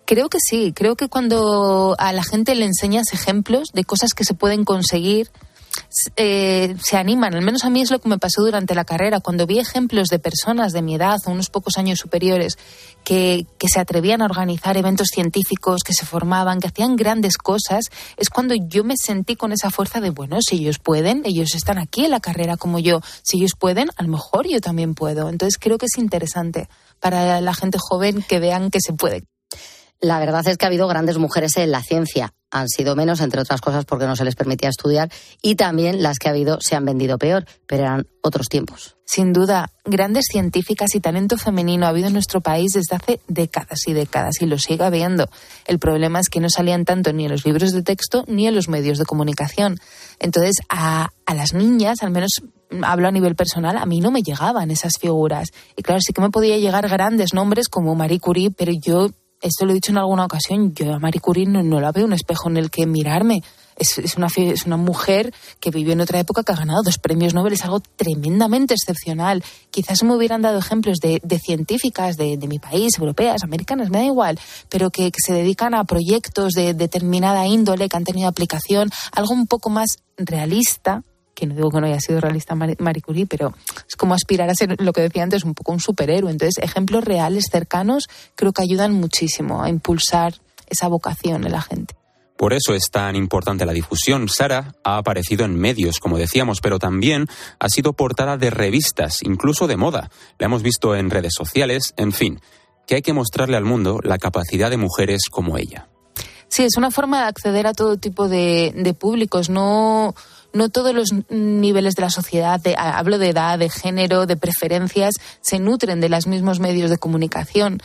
Creo que sí, creo que cuando a la gente le enseñas ejemplos de cosas que se pueden conseguir, eh, se animan. Al menos a mí es lo que me pasó durante la carrera. Cuando vi ejemplos de personas de mi edad unos pocos años superiores que, que, se atrevían a organizar eventos científicos, que se formaban, que hacían grandes cosas, es cuando yo me sentí con esa fuerza de, bueno, si ellos pueden, ellos están aquí en la carrera como yo, si ellos pueden, a lo mejor yo también puedo. Entonces creo que es interesante para la gente joven que vean que se puede. La verdad es que ha habido grandes mujeres en la ciencia. Han sido menos, entre otras cosas, porque no se les permitía estudiar. Y también las que ha habido se han vendido peor, pero eran otros tiempos. Sin duda, grandes científicas y talento femenino ha habido en nuestro país desde hace décadas y décadas y lo sigue habiendo. El problema es que no salían tanto ni en los libros de texto ni en los medios de comunicación. Entonces, a, a las niñas, al menos hablo a nivel personal, a mí no me llegaban esas figuras. Y claro, sí que me podía llegar grandes nombres como Marie Curie, pero yo esto lo he dicho en alguna ocasión, yo a Marie Curie no, la veo un espejo en el que mirarme. Es, es, una, es una mujer que vivió en otra época que ha ganado dos premios Nobel, es algo tremendamente excepcional. Quizás me hubieran dado ejemplos de, de científicas de, de, mi país, europeas, americanas, me da igual, pero que, que se dedican a proyectos de determinada índole, que han tenido aplicación, algo un poco más realista, que no digo que no haya sido realista Marie Curie, pero es como aspirar a ser lo que decía antes, un poco un superhéroe. Entonces, ejemplos reales, cercanos, creo que ayudan muchísimo a impulsar esa vocación en la gente. Por eso es tan importante la difusión. Sara ha aparecido en medios, como decíamos, pero también ha sido portada de revistas, incluso de moda. La hemos visto en redes sociales, en fin, que hay que mostrarle al mundo la capacidad de mujeres como ella. Sí, es una forma de acceder a todo tipo de, de públicos. No, no todos los niveles de la sociedad, hablo de edad, de género, de preferencias, se nutren de los mismos medios de comunicación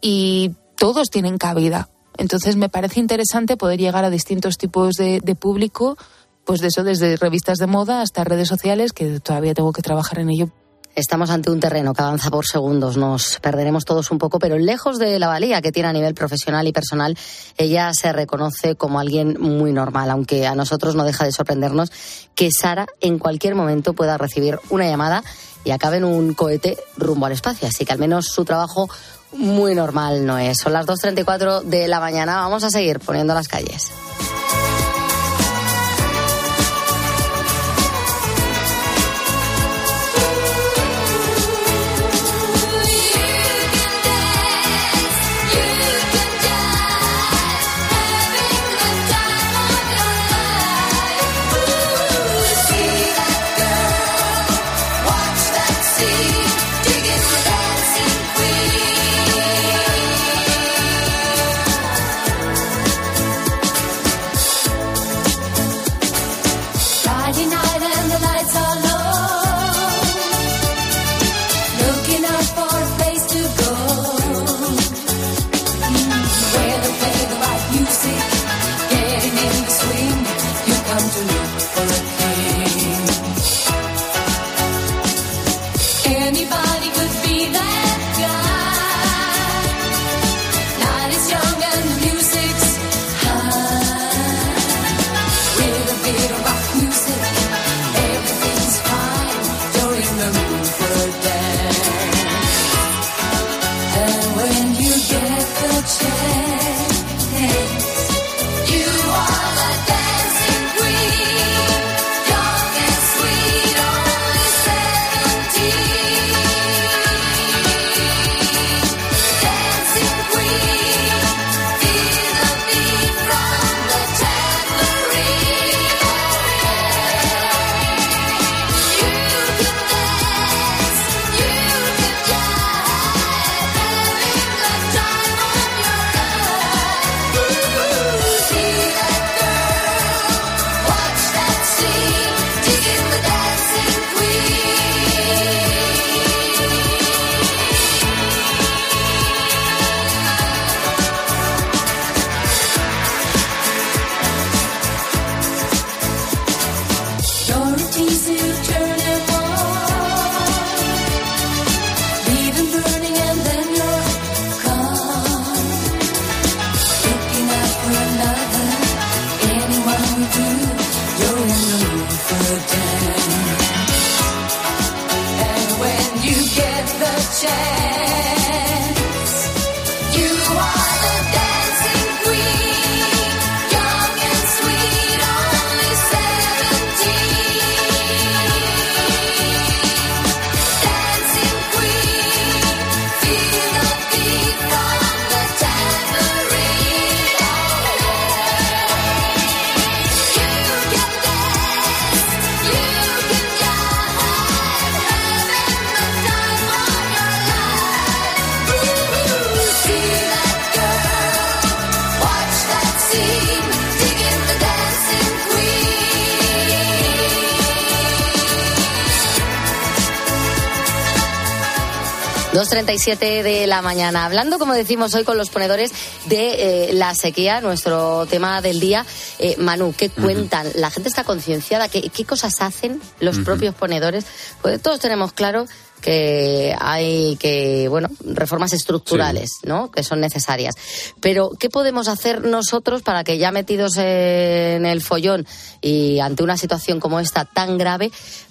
y todos tienen cabida. Entonces me parece interesante poder llegar a distintos tipos de, de público, pues de eso, desde revistas de moda hasta redes sociales, que todavía tengo que trabajar en ello Estamos ante un terreno que avanza por segundos, nos perderemos todos un poco, pero lejos de la valía que tiene a nivel profesional y personal, ella se reconoce como alguien muy normal, aunque a nosotros no deja de sorprendernos que Sara en cualquier momento pueda recibir una llamada y acabe en un cohete rumbo al espacio. Así que al menos su trabajo muy normal no es. Son las 2.34 de la mañana, vamos a seguir poniendo las calles. 2.37 de la mañana. Hablando, como decimos hoy, con los ponedores de eh, la sequía, nuestro tema del día. Eh, Manu, ¿qué cuentan? ¿La gente está concienciada? ¿Qué, qué cosas hacen los propios ponedores? Pues todos tenemos claro que hay que, bueno, reformas estructurales, ¿no? Que son necesarias. Pero, ¿qué podemos hacer nosotros para que ya metidos en el follón y ante una situación como esta tan grave,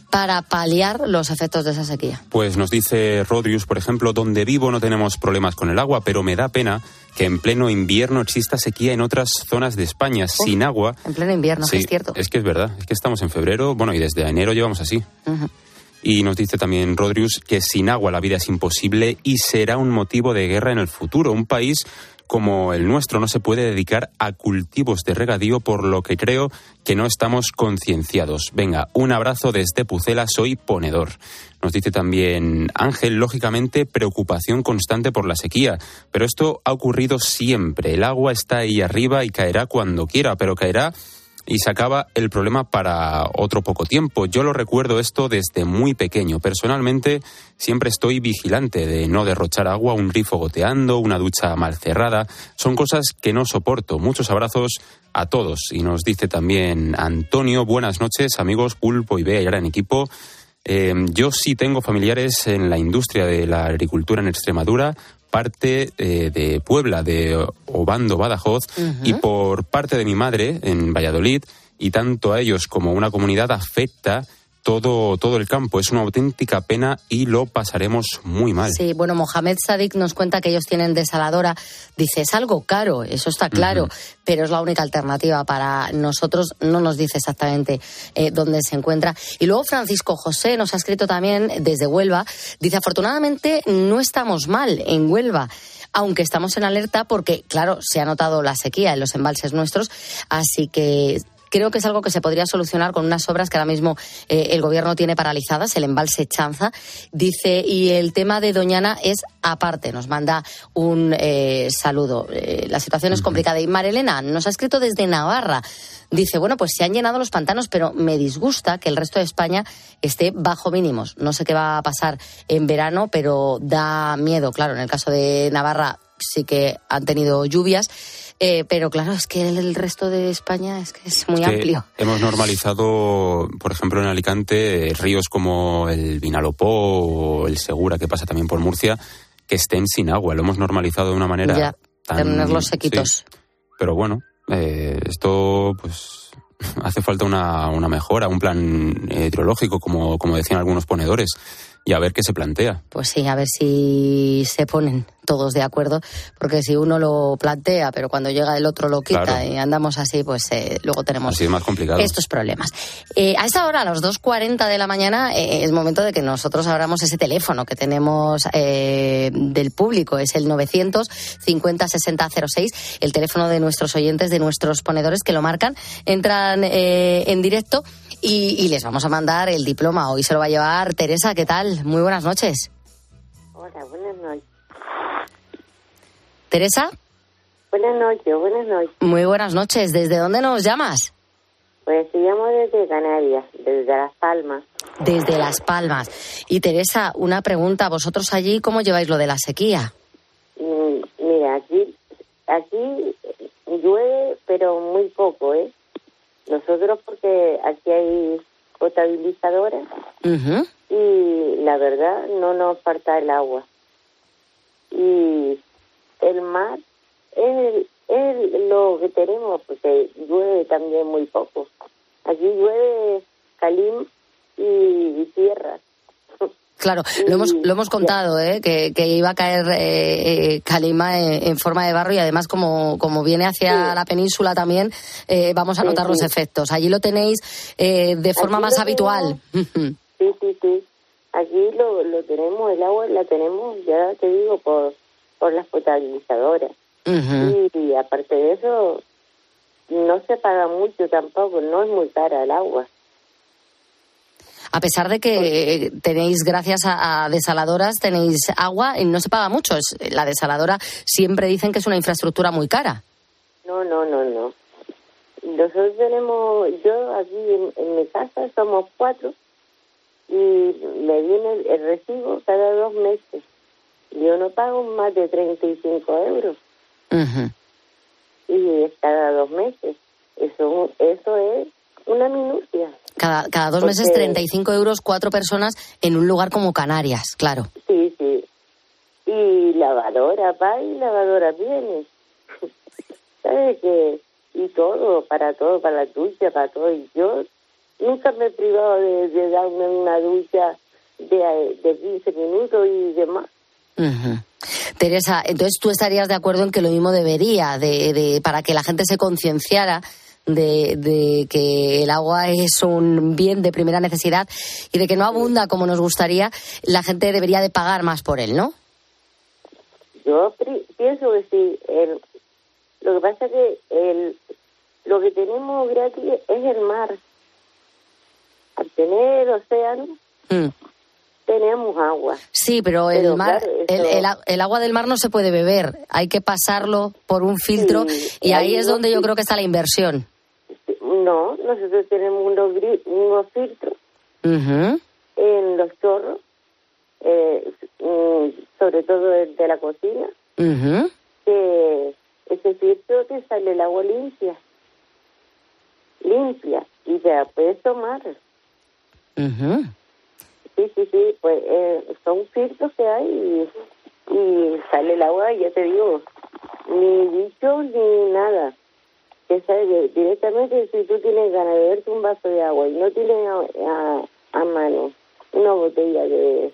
para paliar los efectos de esa sequía? Pues nos dice Rodrius, por ejemplo, donde vivo no tenemos problemas con el agua, pero me da pena que en pleno invierno exista sequía en otras zonas de España sin agua. En pleno invierno, que Sí, es cierto. es que es verdad, es que estamos en febrero, bueno, y desde enero llevamos así. Y nos dice también Rodrius que sin agua la vida es imposible y será un motivo de guerra en el futuro. Un país como el nuestro no se puede dedicar a cultivos de regadío, por lo que creo que no estamos concienciados. Venga, un abrazo desde Pucela, soy ponedor. Nos dice también Ángel, lógicamente, preocupación constante por la sequía. Pero esto ha ocurrido siempre. El agua está ahí arriba y caerá cuando quiera, pero caerá y se acaba el problema para otro poco tiempo. Yo lo recuerdo esto desde muy pequeño. Personalmente siempre estoy vigilante de no derrochar agua, un grifo goteando, una ducha mal cerrada. Son cosas que no soporto. Muchos abrazos a todos. Y nos dice también Antonio, buenas noches amigos, Pulpo y Bea y gran equipo. Eh, yo sí tengo familiares en la industria de la agricultura en Extremadura, parte eh, de Puebla, de Obando, Badajoz, y por parte de mi madre en Valladolid, y tanto a ellos como a una comunidad afecta todo, todo el campo. Es una auténtica pena y lo pasaremos muy mal. Sí, bueno, Mohamed Sadik nos cuenta que ellos tienen desaladora. Dice, es algo caro, eso está claro, pero es la única alternativa para nosotros. No nos dice exactamente eh, dónde se encuentra. Y luego Francisco José nos ha escrito también desde Huelva. Dice, afortunadamente no estamos mal en Huelva aunque estamos en alerta porque, claro, se ha notado la sequía en los embalses nuestros, así que creo que es algo que se podría solucionar con unas obras que ahora mismo eh, el gobierno tiene paralizadas, el embalse Chanza. Dice, y el tema de Doñana es aparte, nos manda un eh, saludo. Eh, la situación es complicada. Y Marilena nos ha escrito desde Navarra. Dice, bueno, pues se han llenado los pantanos, pero me disgusta que el resto de España esté bajo mínimos. No sé qué va a pasar en verano, pero da miedo. Claro, en el caso de Navarra sí que han tenido lluvias. Eh, pero claro, es que el resto de España es que es muy Es que amplio. Hemos normalizado, por ejemplo, en Alicante, eh, ríos como el Vinalopó o el Segura, que pasa también por Murcia, que estén sin agua. Lo hemos normalizado de una manera Ya, tan... tenerlos sequitos. sí. Pero bueno, eh, esto pues hace falta una, una mejora, un plan eh, hidrológico, como, como decían algunos ponedores, y a ver qué se plantea. Pues sí, a ver si se ponen todos de acuerdo, porque si uno lo plantea, pero cuando llega el otro lo quita Claro. y andamos así, pues eh, luego tenemos Así es más complicado. estos problemas. Eh, a esta hora, a las 2.40 de la mañana, eh, es momento de que nosotros abramos ese teléfono que tenemos eh, del público. Es el 950-6006, el teléfono de nuestros oyentes, de nuestros ponedores que lo marcan, entran eh, en directo y, y les vamos a mandar el diploma. Hoy se lo va a llevar Teresa. ¿Qué tal? Muy buenas noches. Hola, buenas noches. Teresa, Buenas noches, buenas noches. muy buenas noches. ¿Desde dónde nos llamas? Pues te llamo desde Canarias, desde Las Palmas. Desde Las Palmas. Y Teresa, una pregunta. ¿Vosotros allí cómo lleváis lo de la sequía? Mm, Mira, aquí, aquí llueve, pero muy poco, ¿eh? Nosotros porque aquí hay potabilizadoras y la verdad no nos falta el agua. Y el mar es, es lo que tenemos porque llueve también muy poco. Aquí llueve calim y, y tierra. Claro, lo hemos, lo hemos contado, ¿eh? que, que iba a caer eh, eh, calima en, en forma de barro y además como, como viene hacia la península también, eh, vamos a Sí, notar los efectos. Allí lo tenéis eh, de forma Aquí más habitual. Sí, sí, sí. Aquí lo, lo tenemos, el agua la tenemos, ya te digo, por, por las potabilizadoras. Y, y aparte de eso, no se paga mucho tampoco, no es muy cara el agua. A pesar de que eh, tenéis, gracias a, a desaladoras, tenéis agua y no se paga mucho. Es- la desaladora siempre dicen que es una infraestructura muy cara. No, no, no, no. Nosotros tenemos, yo aquí en, en mi casa somos cuatro y me viene el, el recibo cada dos meses. Yo no pago más de 35 euros Ujú. y es cada dos meses. Eso, eso es una minucia. Cada, cada dos Porque- meses 35 euros, cuatro personas en un lugar como Canarias, claro. Sí, sí. Y lavadora va y lavadora viene. ¿Sabes qué? Y todo, para todo, para la ducha, para todo. Y yo nunca me he privado de, de darme una ducha de, de 15 minutos y demás. Teresa, entonces tú estarías de acuerdo en que lo mismo debería, de, de- para que la gente se concienciara de, de que el agua es un bien de primera necesidad y de que no abunda como nos gustaría, la gente debería de pagar más por él, ¿no? Yo pienso que sí. El, lo que pasa es que el, lo que tenemos gratis es el mar. Al tener el océano, Mm. Tenemos agua. Sí, pero el Pero, mar, claro, el, el agua del mar no se puede beber, hay que pasarlo por un filtro Sí, y ahí es donde yo creo que está la inversión. No, nosotros tenemos unos, unos filtros en los chorros, eh, mm, sobre todo de la cocina, Ujú. que ese filtro te sale el agua limpia, limpia, y te la puedes tomar. Ujú. Sí, sí, sí, pues eh, son filtros que hay y, y sale el agua y ya te digo, ni bichos ni nada. Que sale directamente si tú tienes ganas de beberte un vaso de agua y no tienes a, a- a mano una botella de,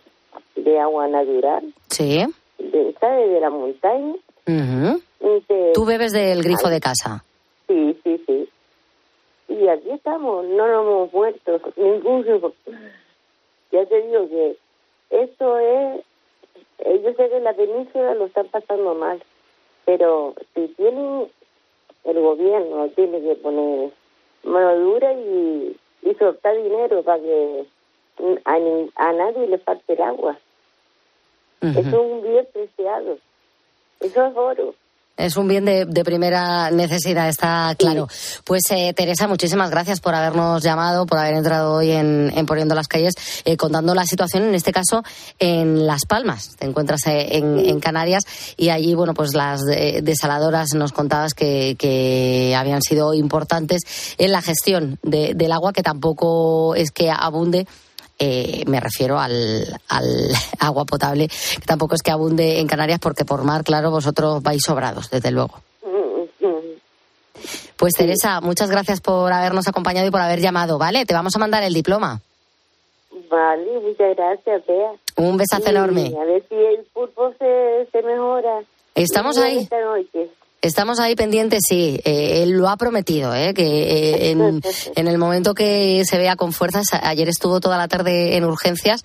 de agua natural, Sí. de, ¿sabes? De la montaña, y te- Tú bebes del grifo de casa. Sí, sí, sí. Y aquí estamos, no nos hemos muerto, ninguno. Ya te digo que esto es, yo sé que en la península lo están pasando mal, pero si tienen, el gobierno tiene que poner mano dura y, y soltar dinero para que a, ni- a nadie le falte el agua. Eso es un bien preciado. Eso es oro. Es un bien de, de primera necesidad, está claro. Pues eh, Teresa, muchísimas gracias por habernos llamado, por haber entrado hoy en, en Poniendo las Calles, eh, contando la situación, en este caso, en Las Palmas. Te encuentras eh, en, en Canarias y allí, bueno, pues las eh, desaladoras nos contabas que, que habían sido importantes en la gestión de- del agua, que tampoco es que abunde. Eh, me refiero al, al agua potable, que tampoco es que abunde en Canarias, porque por mar, claro, vosotros vais sobrados, desde luego. Pues Teresa, muchas gracias por habernos acompañado y por haber llamado, ¿vale? Te vamos a mandar el diploma. Vale, muchas gracias, Bea. Un besazo Y enorme. A ver si el pulpo se, se mejora. Estamos ahí. Esta noche. Estamos ahí pendientes, sí. Eh, él lo ha prometido, ¿eh? que eh, en, en el momento que se vea con fuerzas, ayer estuvo toda la tarde en urgencias.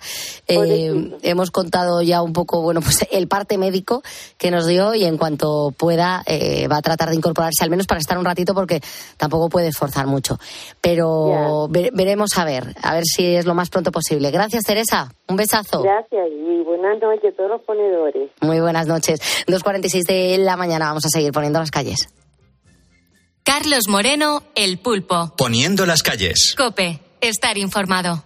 Eh, hemos contado ya un poco, bueno, pues el parte médico que nos dio y en cuanto pueda va a tratar de incorporarse al menos para estar un ratito porque tampoco puede forzar mucho. Pero ve- veremos a ver, a ver si es lo más pronto posible. Gracias, Teresa. Un besazo. Gracias y buenas noches a todos los ponedores. Muy buenas noches. 2.46 de la mañana vamos a seguir poniendo las calles. Carlos Moreno, El Pulpo. Poniendo las calles. Cope, estar informado.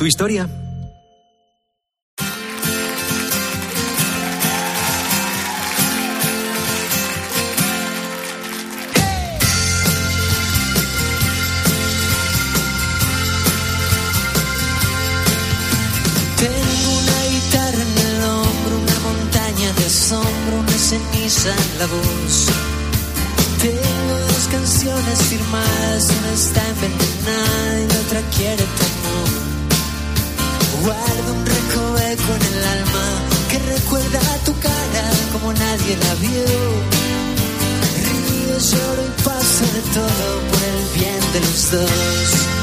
tu historia? Tengo una guitarra en el hombro, una montaña de asombro, una ceniza en la voz. Tengo dos canciones firmadas, una está envenenada y la otra quiere. Guardo un recoveco en el alma que recuerda tu cara como nadie la vio. Río, lloro y paso de todo por el bien de los dos.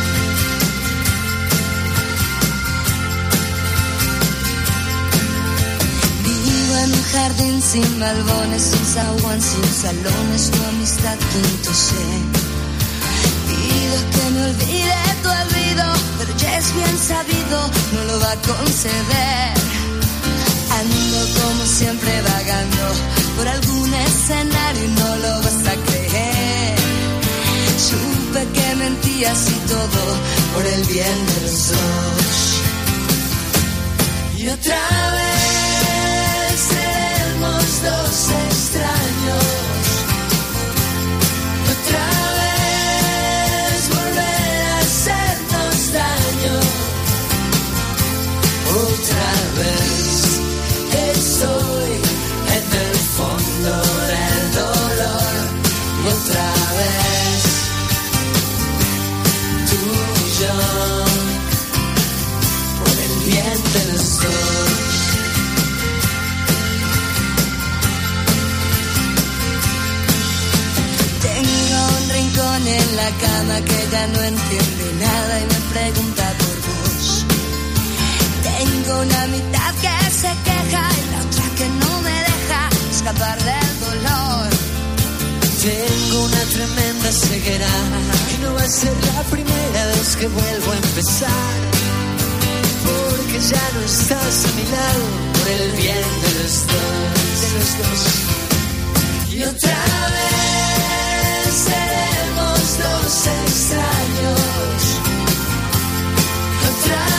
En un jardín sin balbones, sin zaguán, sin salones, tu amistad quinto sé. Ya es bien sabido, no lo va a conceder. Ando como siempre vagando por algún escenario y no lo vas a creer. Supe que mentías y todo por el bien de los dos. Y otra vez seremos dos extraños. Otra vez la cama que ya no entiende nada y me pregunta por vos. Tengo una mitad que se queja y la otra que no me deja escapar del dolor. Tengo una tremenda ceguera y no va a ser la primera vez que vuelvo a empezar. porque ya no estás a mi lado por el bien de los dos, de los dos. Y otra vez extraños. Otra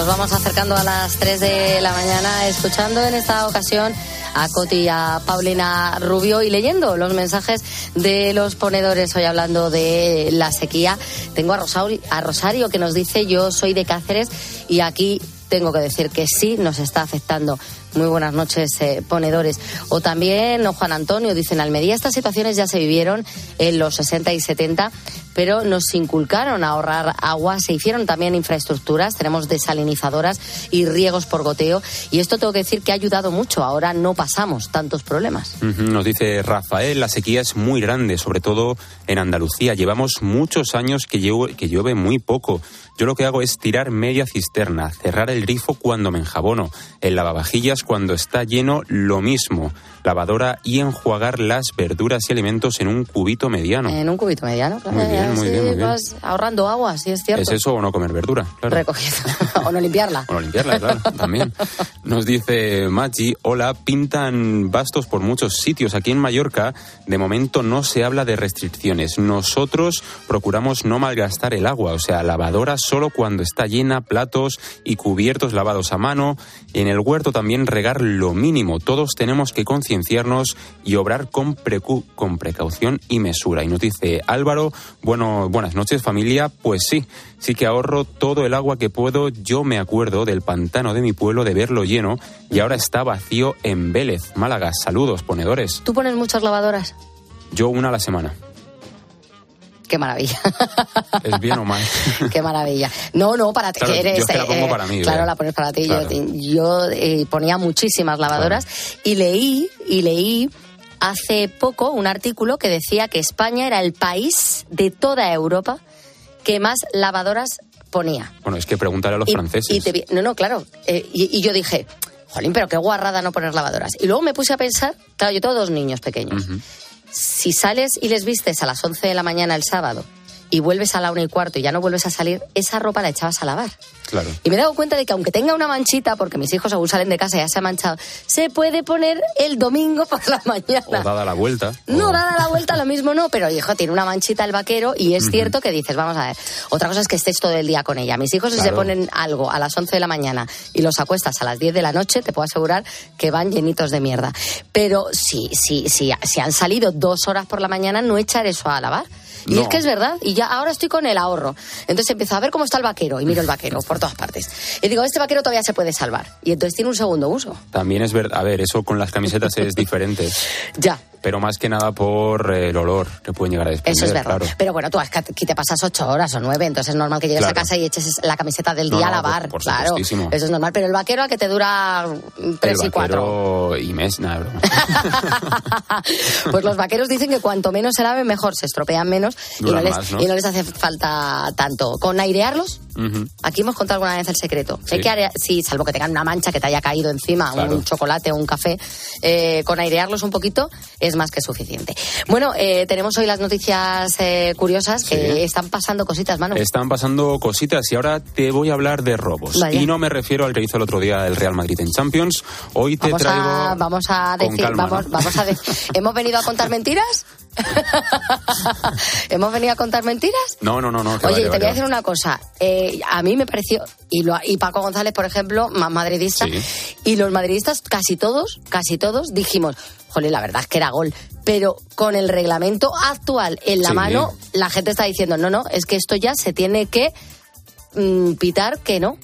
Nos vamos acercando a las 3 de la mañana escuchando en esta ocasión a Coti y a Paulina Rubio y leyendo los mensajes de los ponedores hoy hablando de la sequía. Tengo a Rosario, a Rosario que nos dice yo soy de Cáceres y aquí tengo que decir que sí nos está afectando. Muy buenas noches, eh, ponedores. O también Juan Antonio dice en Almería estas situaciones ya se vivieron en los 60 y 70, pero nos inculcaron a ahorrar agua, se hicieron también infraestructuras, tenemos desalinizadoras y riegos por goteo y esto tengo que decir que ha ayudado mucho. Ahora no pasamos tantos problemas. Nos dice Rafael, la sequía es muy grande, sobre todo en Andalucía. Llevamos muchos años que, llueve- que llueve muy poco. Yo lo que hago es tirar media cisterna, cerrar el grifo cuando me enjabono, el lavavajillas cuando está lleno, lo mismo, lavadora y enjuagar las verduras y alimentos en un cubito mediano. En un cubito mediano, claro, bien, muy bien, muy bien. vas ahorrando agua, sí es cierto. ¿Es eso o no comer verdura? Claro. O no limpiarla. O no limpiarla, claro, también. Nos dice Maggi, hola, pintan bastos por muchos sitios. Aquí en Mallorca, de momento no se habla de restricciones. Nosotros procuramos no malgastar el agua, o sea, lavadora solo cuando está llena, platos y cubiertos lavados a mano. En el huerto también regar lo mínimo. Todos tenemos que concienciarnos y obrar con, precu- con precaución y mesura. Y nos dice Álvaro, bueno, buenas noches familia, pues sí, sí que ahorro todo el agua que puedo. Yo me acuerdo del pantano de mi pueblo de verlo lleno y ahora está vacío en Vélez, Málaga. Saludos, ponedores. ¿Tú pones muchas lavadoras? Yo una a la semana. Qué maravilla. ¿Es bien o mal? Qué maravilla. No, no, para ti. Claro, eres, yo es que la pongo eh, para mí, Claro, ¿verdad? la pones para ti. Claro. Yo, yo, eh, ponía muchísimas lavadoras y leí, y leí hace poco un artículo que decía que España era el país de toda Europa que más lavadoras ponía. Bueno, es que preguntar a los Y- franceses. y te vi- no, no, claro. Eh, y, y yo dije, jolín, pero qué guarrada no poner lavadoras. Y luego me puse a pensar, claro, yo tengo dos niños pequeños. Si sales y les vistes a las 11 de la mañana el sábado y vuelves a la una y cuarto y ya no vuelves a salir, esa ropa la echabas a lavar. Claro. Y me he dado cuenta de que aunque tenga una manchita, porque mis hijos aún salen de casa y ya se ha manchado, se puede poner el domingo por la O mañana. dada la vuelta. No, dada la vuelta, lo mismo no, pero hijo, tiene una manchita el vaquero y es Ujú. cierto que dices, vamos a ver, otra cosa es que estés todo el día con ella. Mis hijos si se Claro. ponen algo a las 11 de la mañana y los acuestas a las 10 de la noche, te puedo asegurar que van llenitos de mierda. Pero si, si, si, si han salido dos horas por la mañana, no echar eso a lavar. Y No. es que es verdad, y ya ahora estoy con el ahorro. Entonces empiezo a ver cómo está el vaquero y miro el vaquero por todas partes. Y digo, este vaquero todavía se puede salvar. Y entonces tiene un segundo uso. También es verdad, a ver, eso con las camisetas es diferente. Ya. Pero más que nada por eh, el olor que pueden llegar a desprender. Eso es verdad. Claro. Pero bueno, tú aquí te pasas ocho horas o nueve, entonces es normal que llegues Claro. a casa y eches la camiseta del No, día a lavar. por- por claro, eso es normal. Pero el vaquero a que te dura tres el y cuatro. y mes, nada, broma. Pues los vaqueros dicen que cuanto menos se laven, mejor. Se estropean menos y no, les, más, ¿no? y no les hace falta tanto. Con airearlos, Ujú. aquí hemos contado alguna vez el secreto. Sí. Hay que sí, salvo que tengan una mancha que te haya caído encima, Claro. un chocolate o un café, eh, con airearlos un poquito es más que suficiente. Bueno, eh, tenemos hoy las noticias eh, curiosas que Sí. están pasando cositas, Manu. Están pasando cositas y ahora te voy a hablar de robos. Vaya. Y no me refiero al que hizo el otro día el Real Madrid en Champions. Hoy te Vamos traigo. a, vamos a decir, calma, vamos, ¿no? vamos a decir, ¿hemos venido a contar mentiras? ¿Hemos venido a contar mentiras? No, no, no, no. Oye, te voy a decir una cosa. Eh, a mí me pareció, y, lo- y Paco González, por ejemplo, más madridista, Sí. y los madridistas, casi todos, casi todos, dijimos, jole, la verdad es que era gol. Pero con el reglamento actual en la Sí. mano, la gente está diciendo, no, no, es que esto ya se tiene que mm, pitar que no.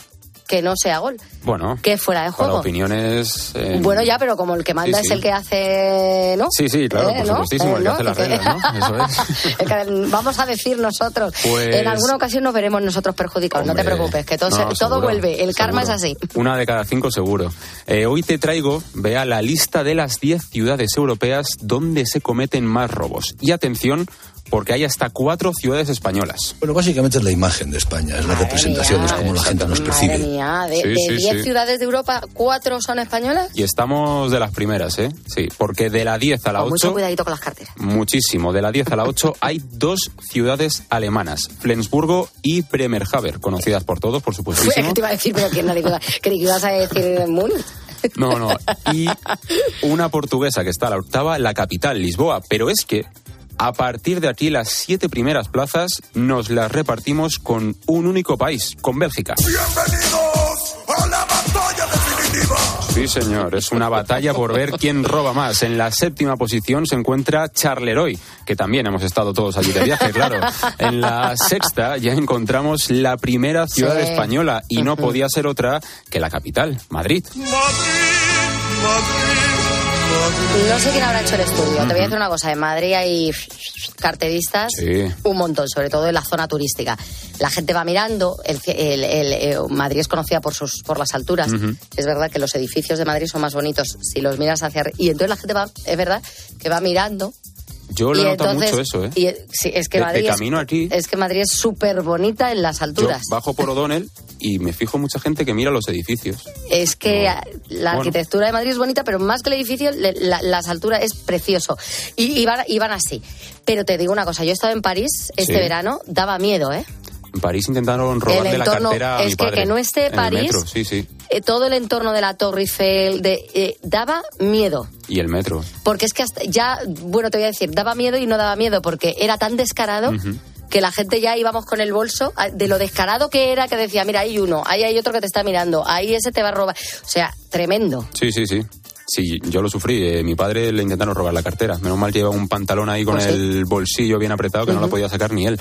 Que no sea gol, Bueno, que fuera de para juego. opiniones... eh, Bueno, ya, pero como el que manda Sí, es el que hace, ¿no? Sí, sí, claro, Eh, por ¿no? supuestísimo, el que Eh, hace las reglas, ¿no? Eso es. El que vamos a decir nosotros. Pues- En alguna ocasión nos veremos nosotros perjudicados, no te preocupes, que todo, no, se- todo seguro, vuelve, el karma seguro. es así. Una de cada cinco seguro. Eh, hoy te traigo, vea, la lista de las 10 ciudades europeas donde se cometen más robos. Y atención, porque hay hasta cuatro ciudades españolas. Bueno, básicamente es la imagen de España, es la representación, es como la gente nos Madre percibe. mía, de Sí, 10 sí, sí. ciudades de Europa, ¿cuatro son españolas? Y estamos de las primeras, ¿eh? Sí, porque de la 10 a la Con mucho 8... cuidadito con las carteras. Muchísimo. De la 10 a la 8 hay dos ciudades alemanas, Flensburgo y Bremerhaven, conocidas por todos, por Fue supuestísimo. que te iba a decir, pero que nadie creí que ibas a decir Múnich. No, no. Y una portuguesa que está a la octava, la capital, Lisboa. Pero es que a partir de aquí las siete primeras plazas nos las repartimos con un único país, con Bélgica. Sí, señor, es una batalla por ver quién roba más. En la séptima posición se encuentra Charleroi, que también hemos estado todos allí de viaje, claro. En la sexta ya encontramos la primera ciudad Sí. española y no podía ser otra que la capital, Madrid. No sé quién habrá hecho el estudio. Te voy a decir una cosa. En Madrid hay carteristas Sí. un montón, sobre todo en la zona turística. La gente va mirando. El, el- el- eh, Madrid es conocida por sus por las alturas. Es verdad que los edificios de Madrid son más bonitos si los miras hacia arriba. Y entonces la gente va, es verdad, que va mirando. Yo lo he notado mucho eso, ¿eh? y, sí, es que De- de Madrid es- camino aquí- es que Madrid es súper bonita en las Yo alturas. bajo por O'Donnell y me fijo mucha gente que mira los edificios. Es que la Bueno. arquitectura de Madrid es bonita, pero más que el edificio, la- las alturas es precioso. Y, y van, y van así. Pero te digo una cosa, yo he estado en París este Sí. verano, daba miedo, ¿eh? En París intentaron robarle la entorno- cartera a es mi que padre. que no esté París- metro, sí, sí. Eh, todo el entorno de la Torre Eiffel de, eh, daba miedo. Y el metro. Porque es que hasta ya, bueno, te voy a decir, daba miedo y no daba miedo, porque era tan descarado que la gente ya íbamos con el bolso de lo descarado que era, que decía, mira, hay uno, ahí hay otro que te está mirando, ahí ese te va a robar. O sea, tremendo. Sí, sí, sí. Sí, yo lo sufrí. eh, mi padre le intentaron robar la cartera. Menos mal que llevaba un pantalón ahí con Pues sí. el bolsillo bien apretado que no lo podía sacar ni él.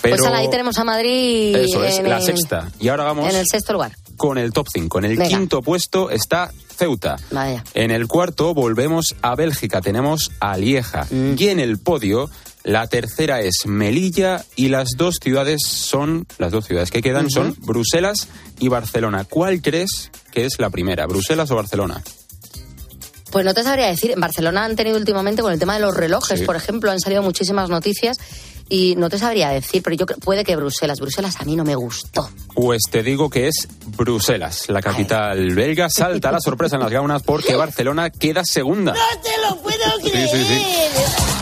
Pero Pues ahí tenemos a Madrid eso es en la sexta. Y ahora vamos en el sexto lugar. con el top 5. En el Venga. quinto puesto está Ceuta. Vaya. En el cuarto volvemos a Bélgica, tenemos a Lieja. Mm. Y en el podio, la tercera es Melilla y las dos ciudades son, las dos ciudades que quedan son Bruselas y Barcelona. ¿Cuál crees que es la primera, Bruselas o Barcelona? Pues no te sabría decir. En Barcelona han tenido últimamente con el tema de los relojes, Sí. por ejemplo, han salido muchísimas noticias y no te sabría decir, pero yo creo, puede que Bruselas. Bruselas a mí no me gustó. Pues te digo que es Bruselas, la capital belga. Salta la sorpresa en las gaunas porque Barcelona queda segunda. te lo puedo Sí, sí, sí.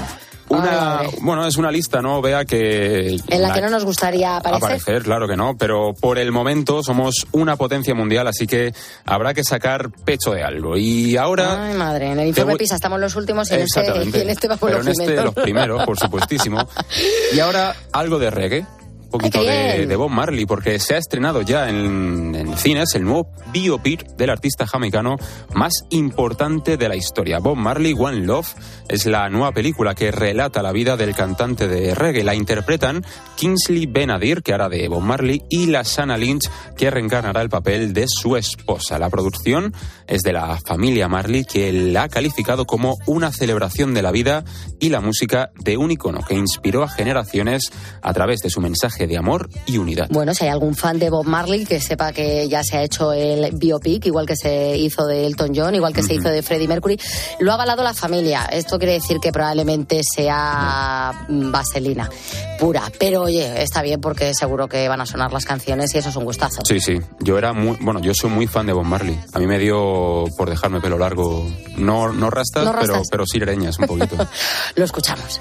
Una, bueno, es una lista, ¿no? Vea que... En la que no nos gustaría aparecer. Aparecer, claro que no, pero por el momento somos una potencia mundial, así que habrá que sacar pecho de algo. Y ahora... Ay, madre, en el informe voy- PISA estamos los últimos y en este, y en este vamos pero los en este los primeros, por supuestísimo. Y ahora algo de reggae. Un poquito de, de Bob Marley, porque se ha estrenado ya en, en cines el nuevo biopic del artista jamaicano más importante de la historia. Bob Marley, One Love, es la nueva película que relata la vida del cantante de reggae. La interpretan Kingsley Benadir, que hará de Bob Marley, y la Sana Lynch, que reencarnará el papel de su esposa. La producción es de la familia Marley, que la ha calificado como una celebración de la vida y la música de un icono que inspiró a generaciones a través de su mensaje de amor y unidad. Bueno, si hay algún fan de Bob Marley que sepa que ya se ha hecho el biopic, igual que se hizo de Elton John, igual que se hizo de Freddie Mercury, lo ha avalado la familia. Esto quiere decir que probablemente sea vaselina pura. Pero oye, está bien porque seguro que van a sonar las canciones y eso es un gustazo. Sí, sí. Yo era muy, bueno, yo soy muy fan de Bob Marley. A mí me dio por dejarme pelo largo, no, no rastas, No pero, rastas. pero sí un poquito. Lo escuchamos.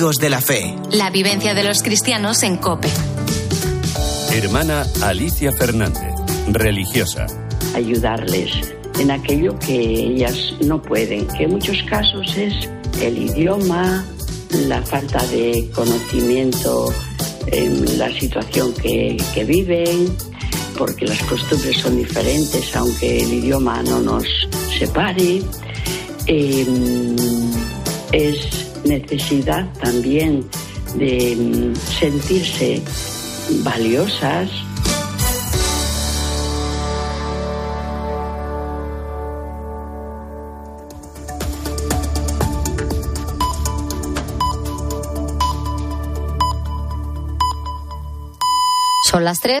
Testigos de la Fe. La vivencia de los cristianos en COPE. Hermana Alicia Fernández, religiosa. ayudarles en aquello que ellas no pueden, que en muchos casos es el idioma, la falta de conocimiento en la situación que, que viven, porque las costumbres son diferentes, aunque el idioma no nos separe. Eh, es necesidad también de mm, sentirse valiosas, Son las tres.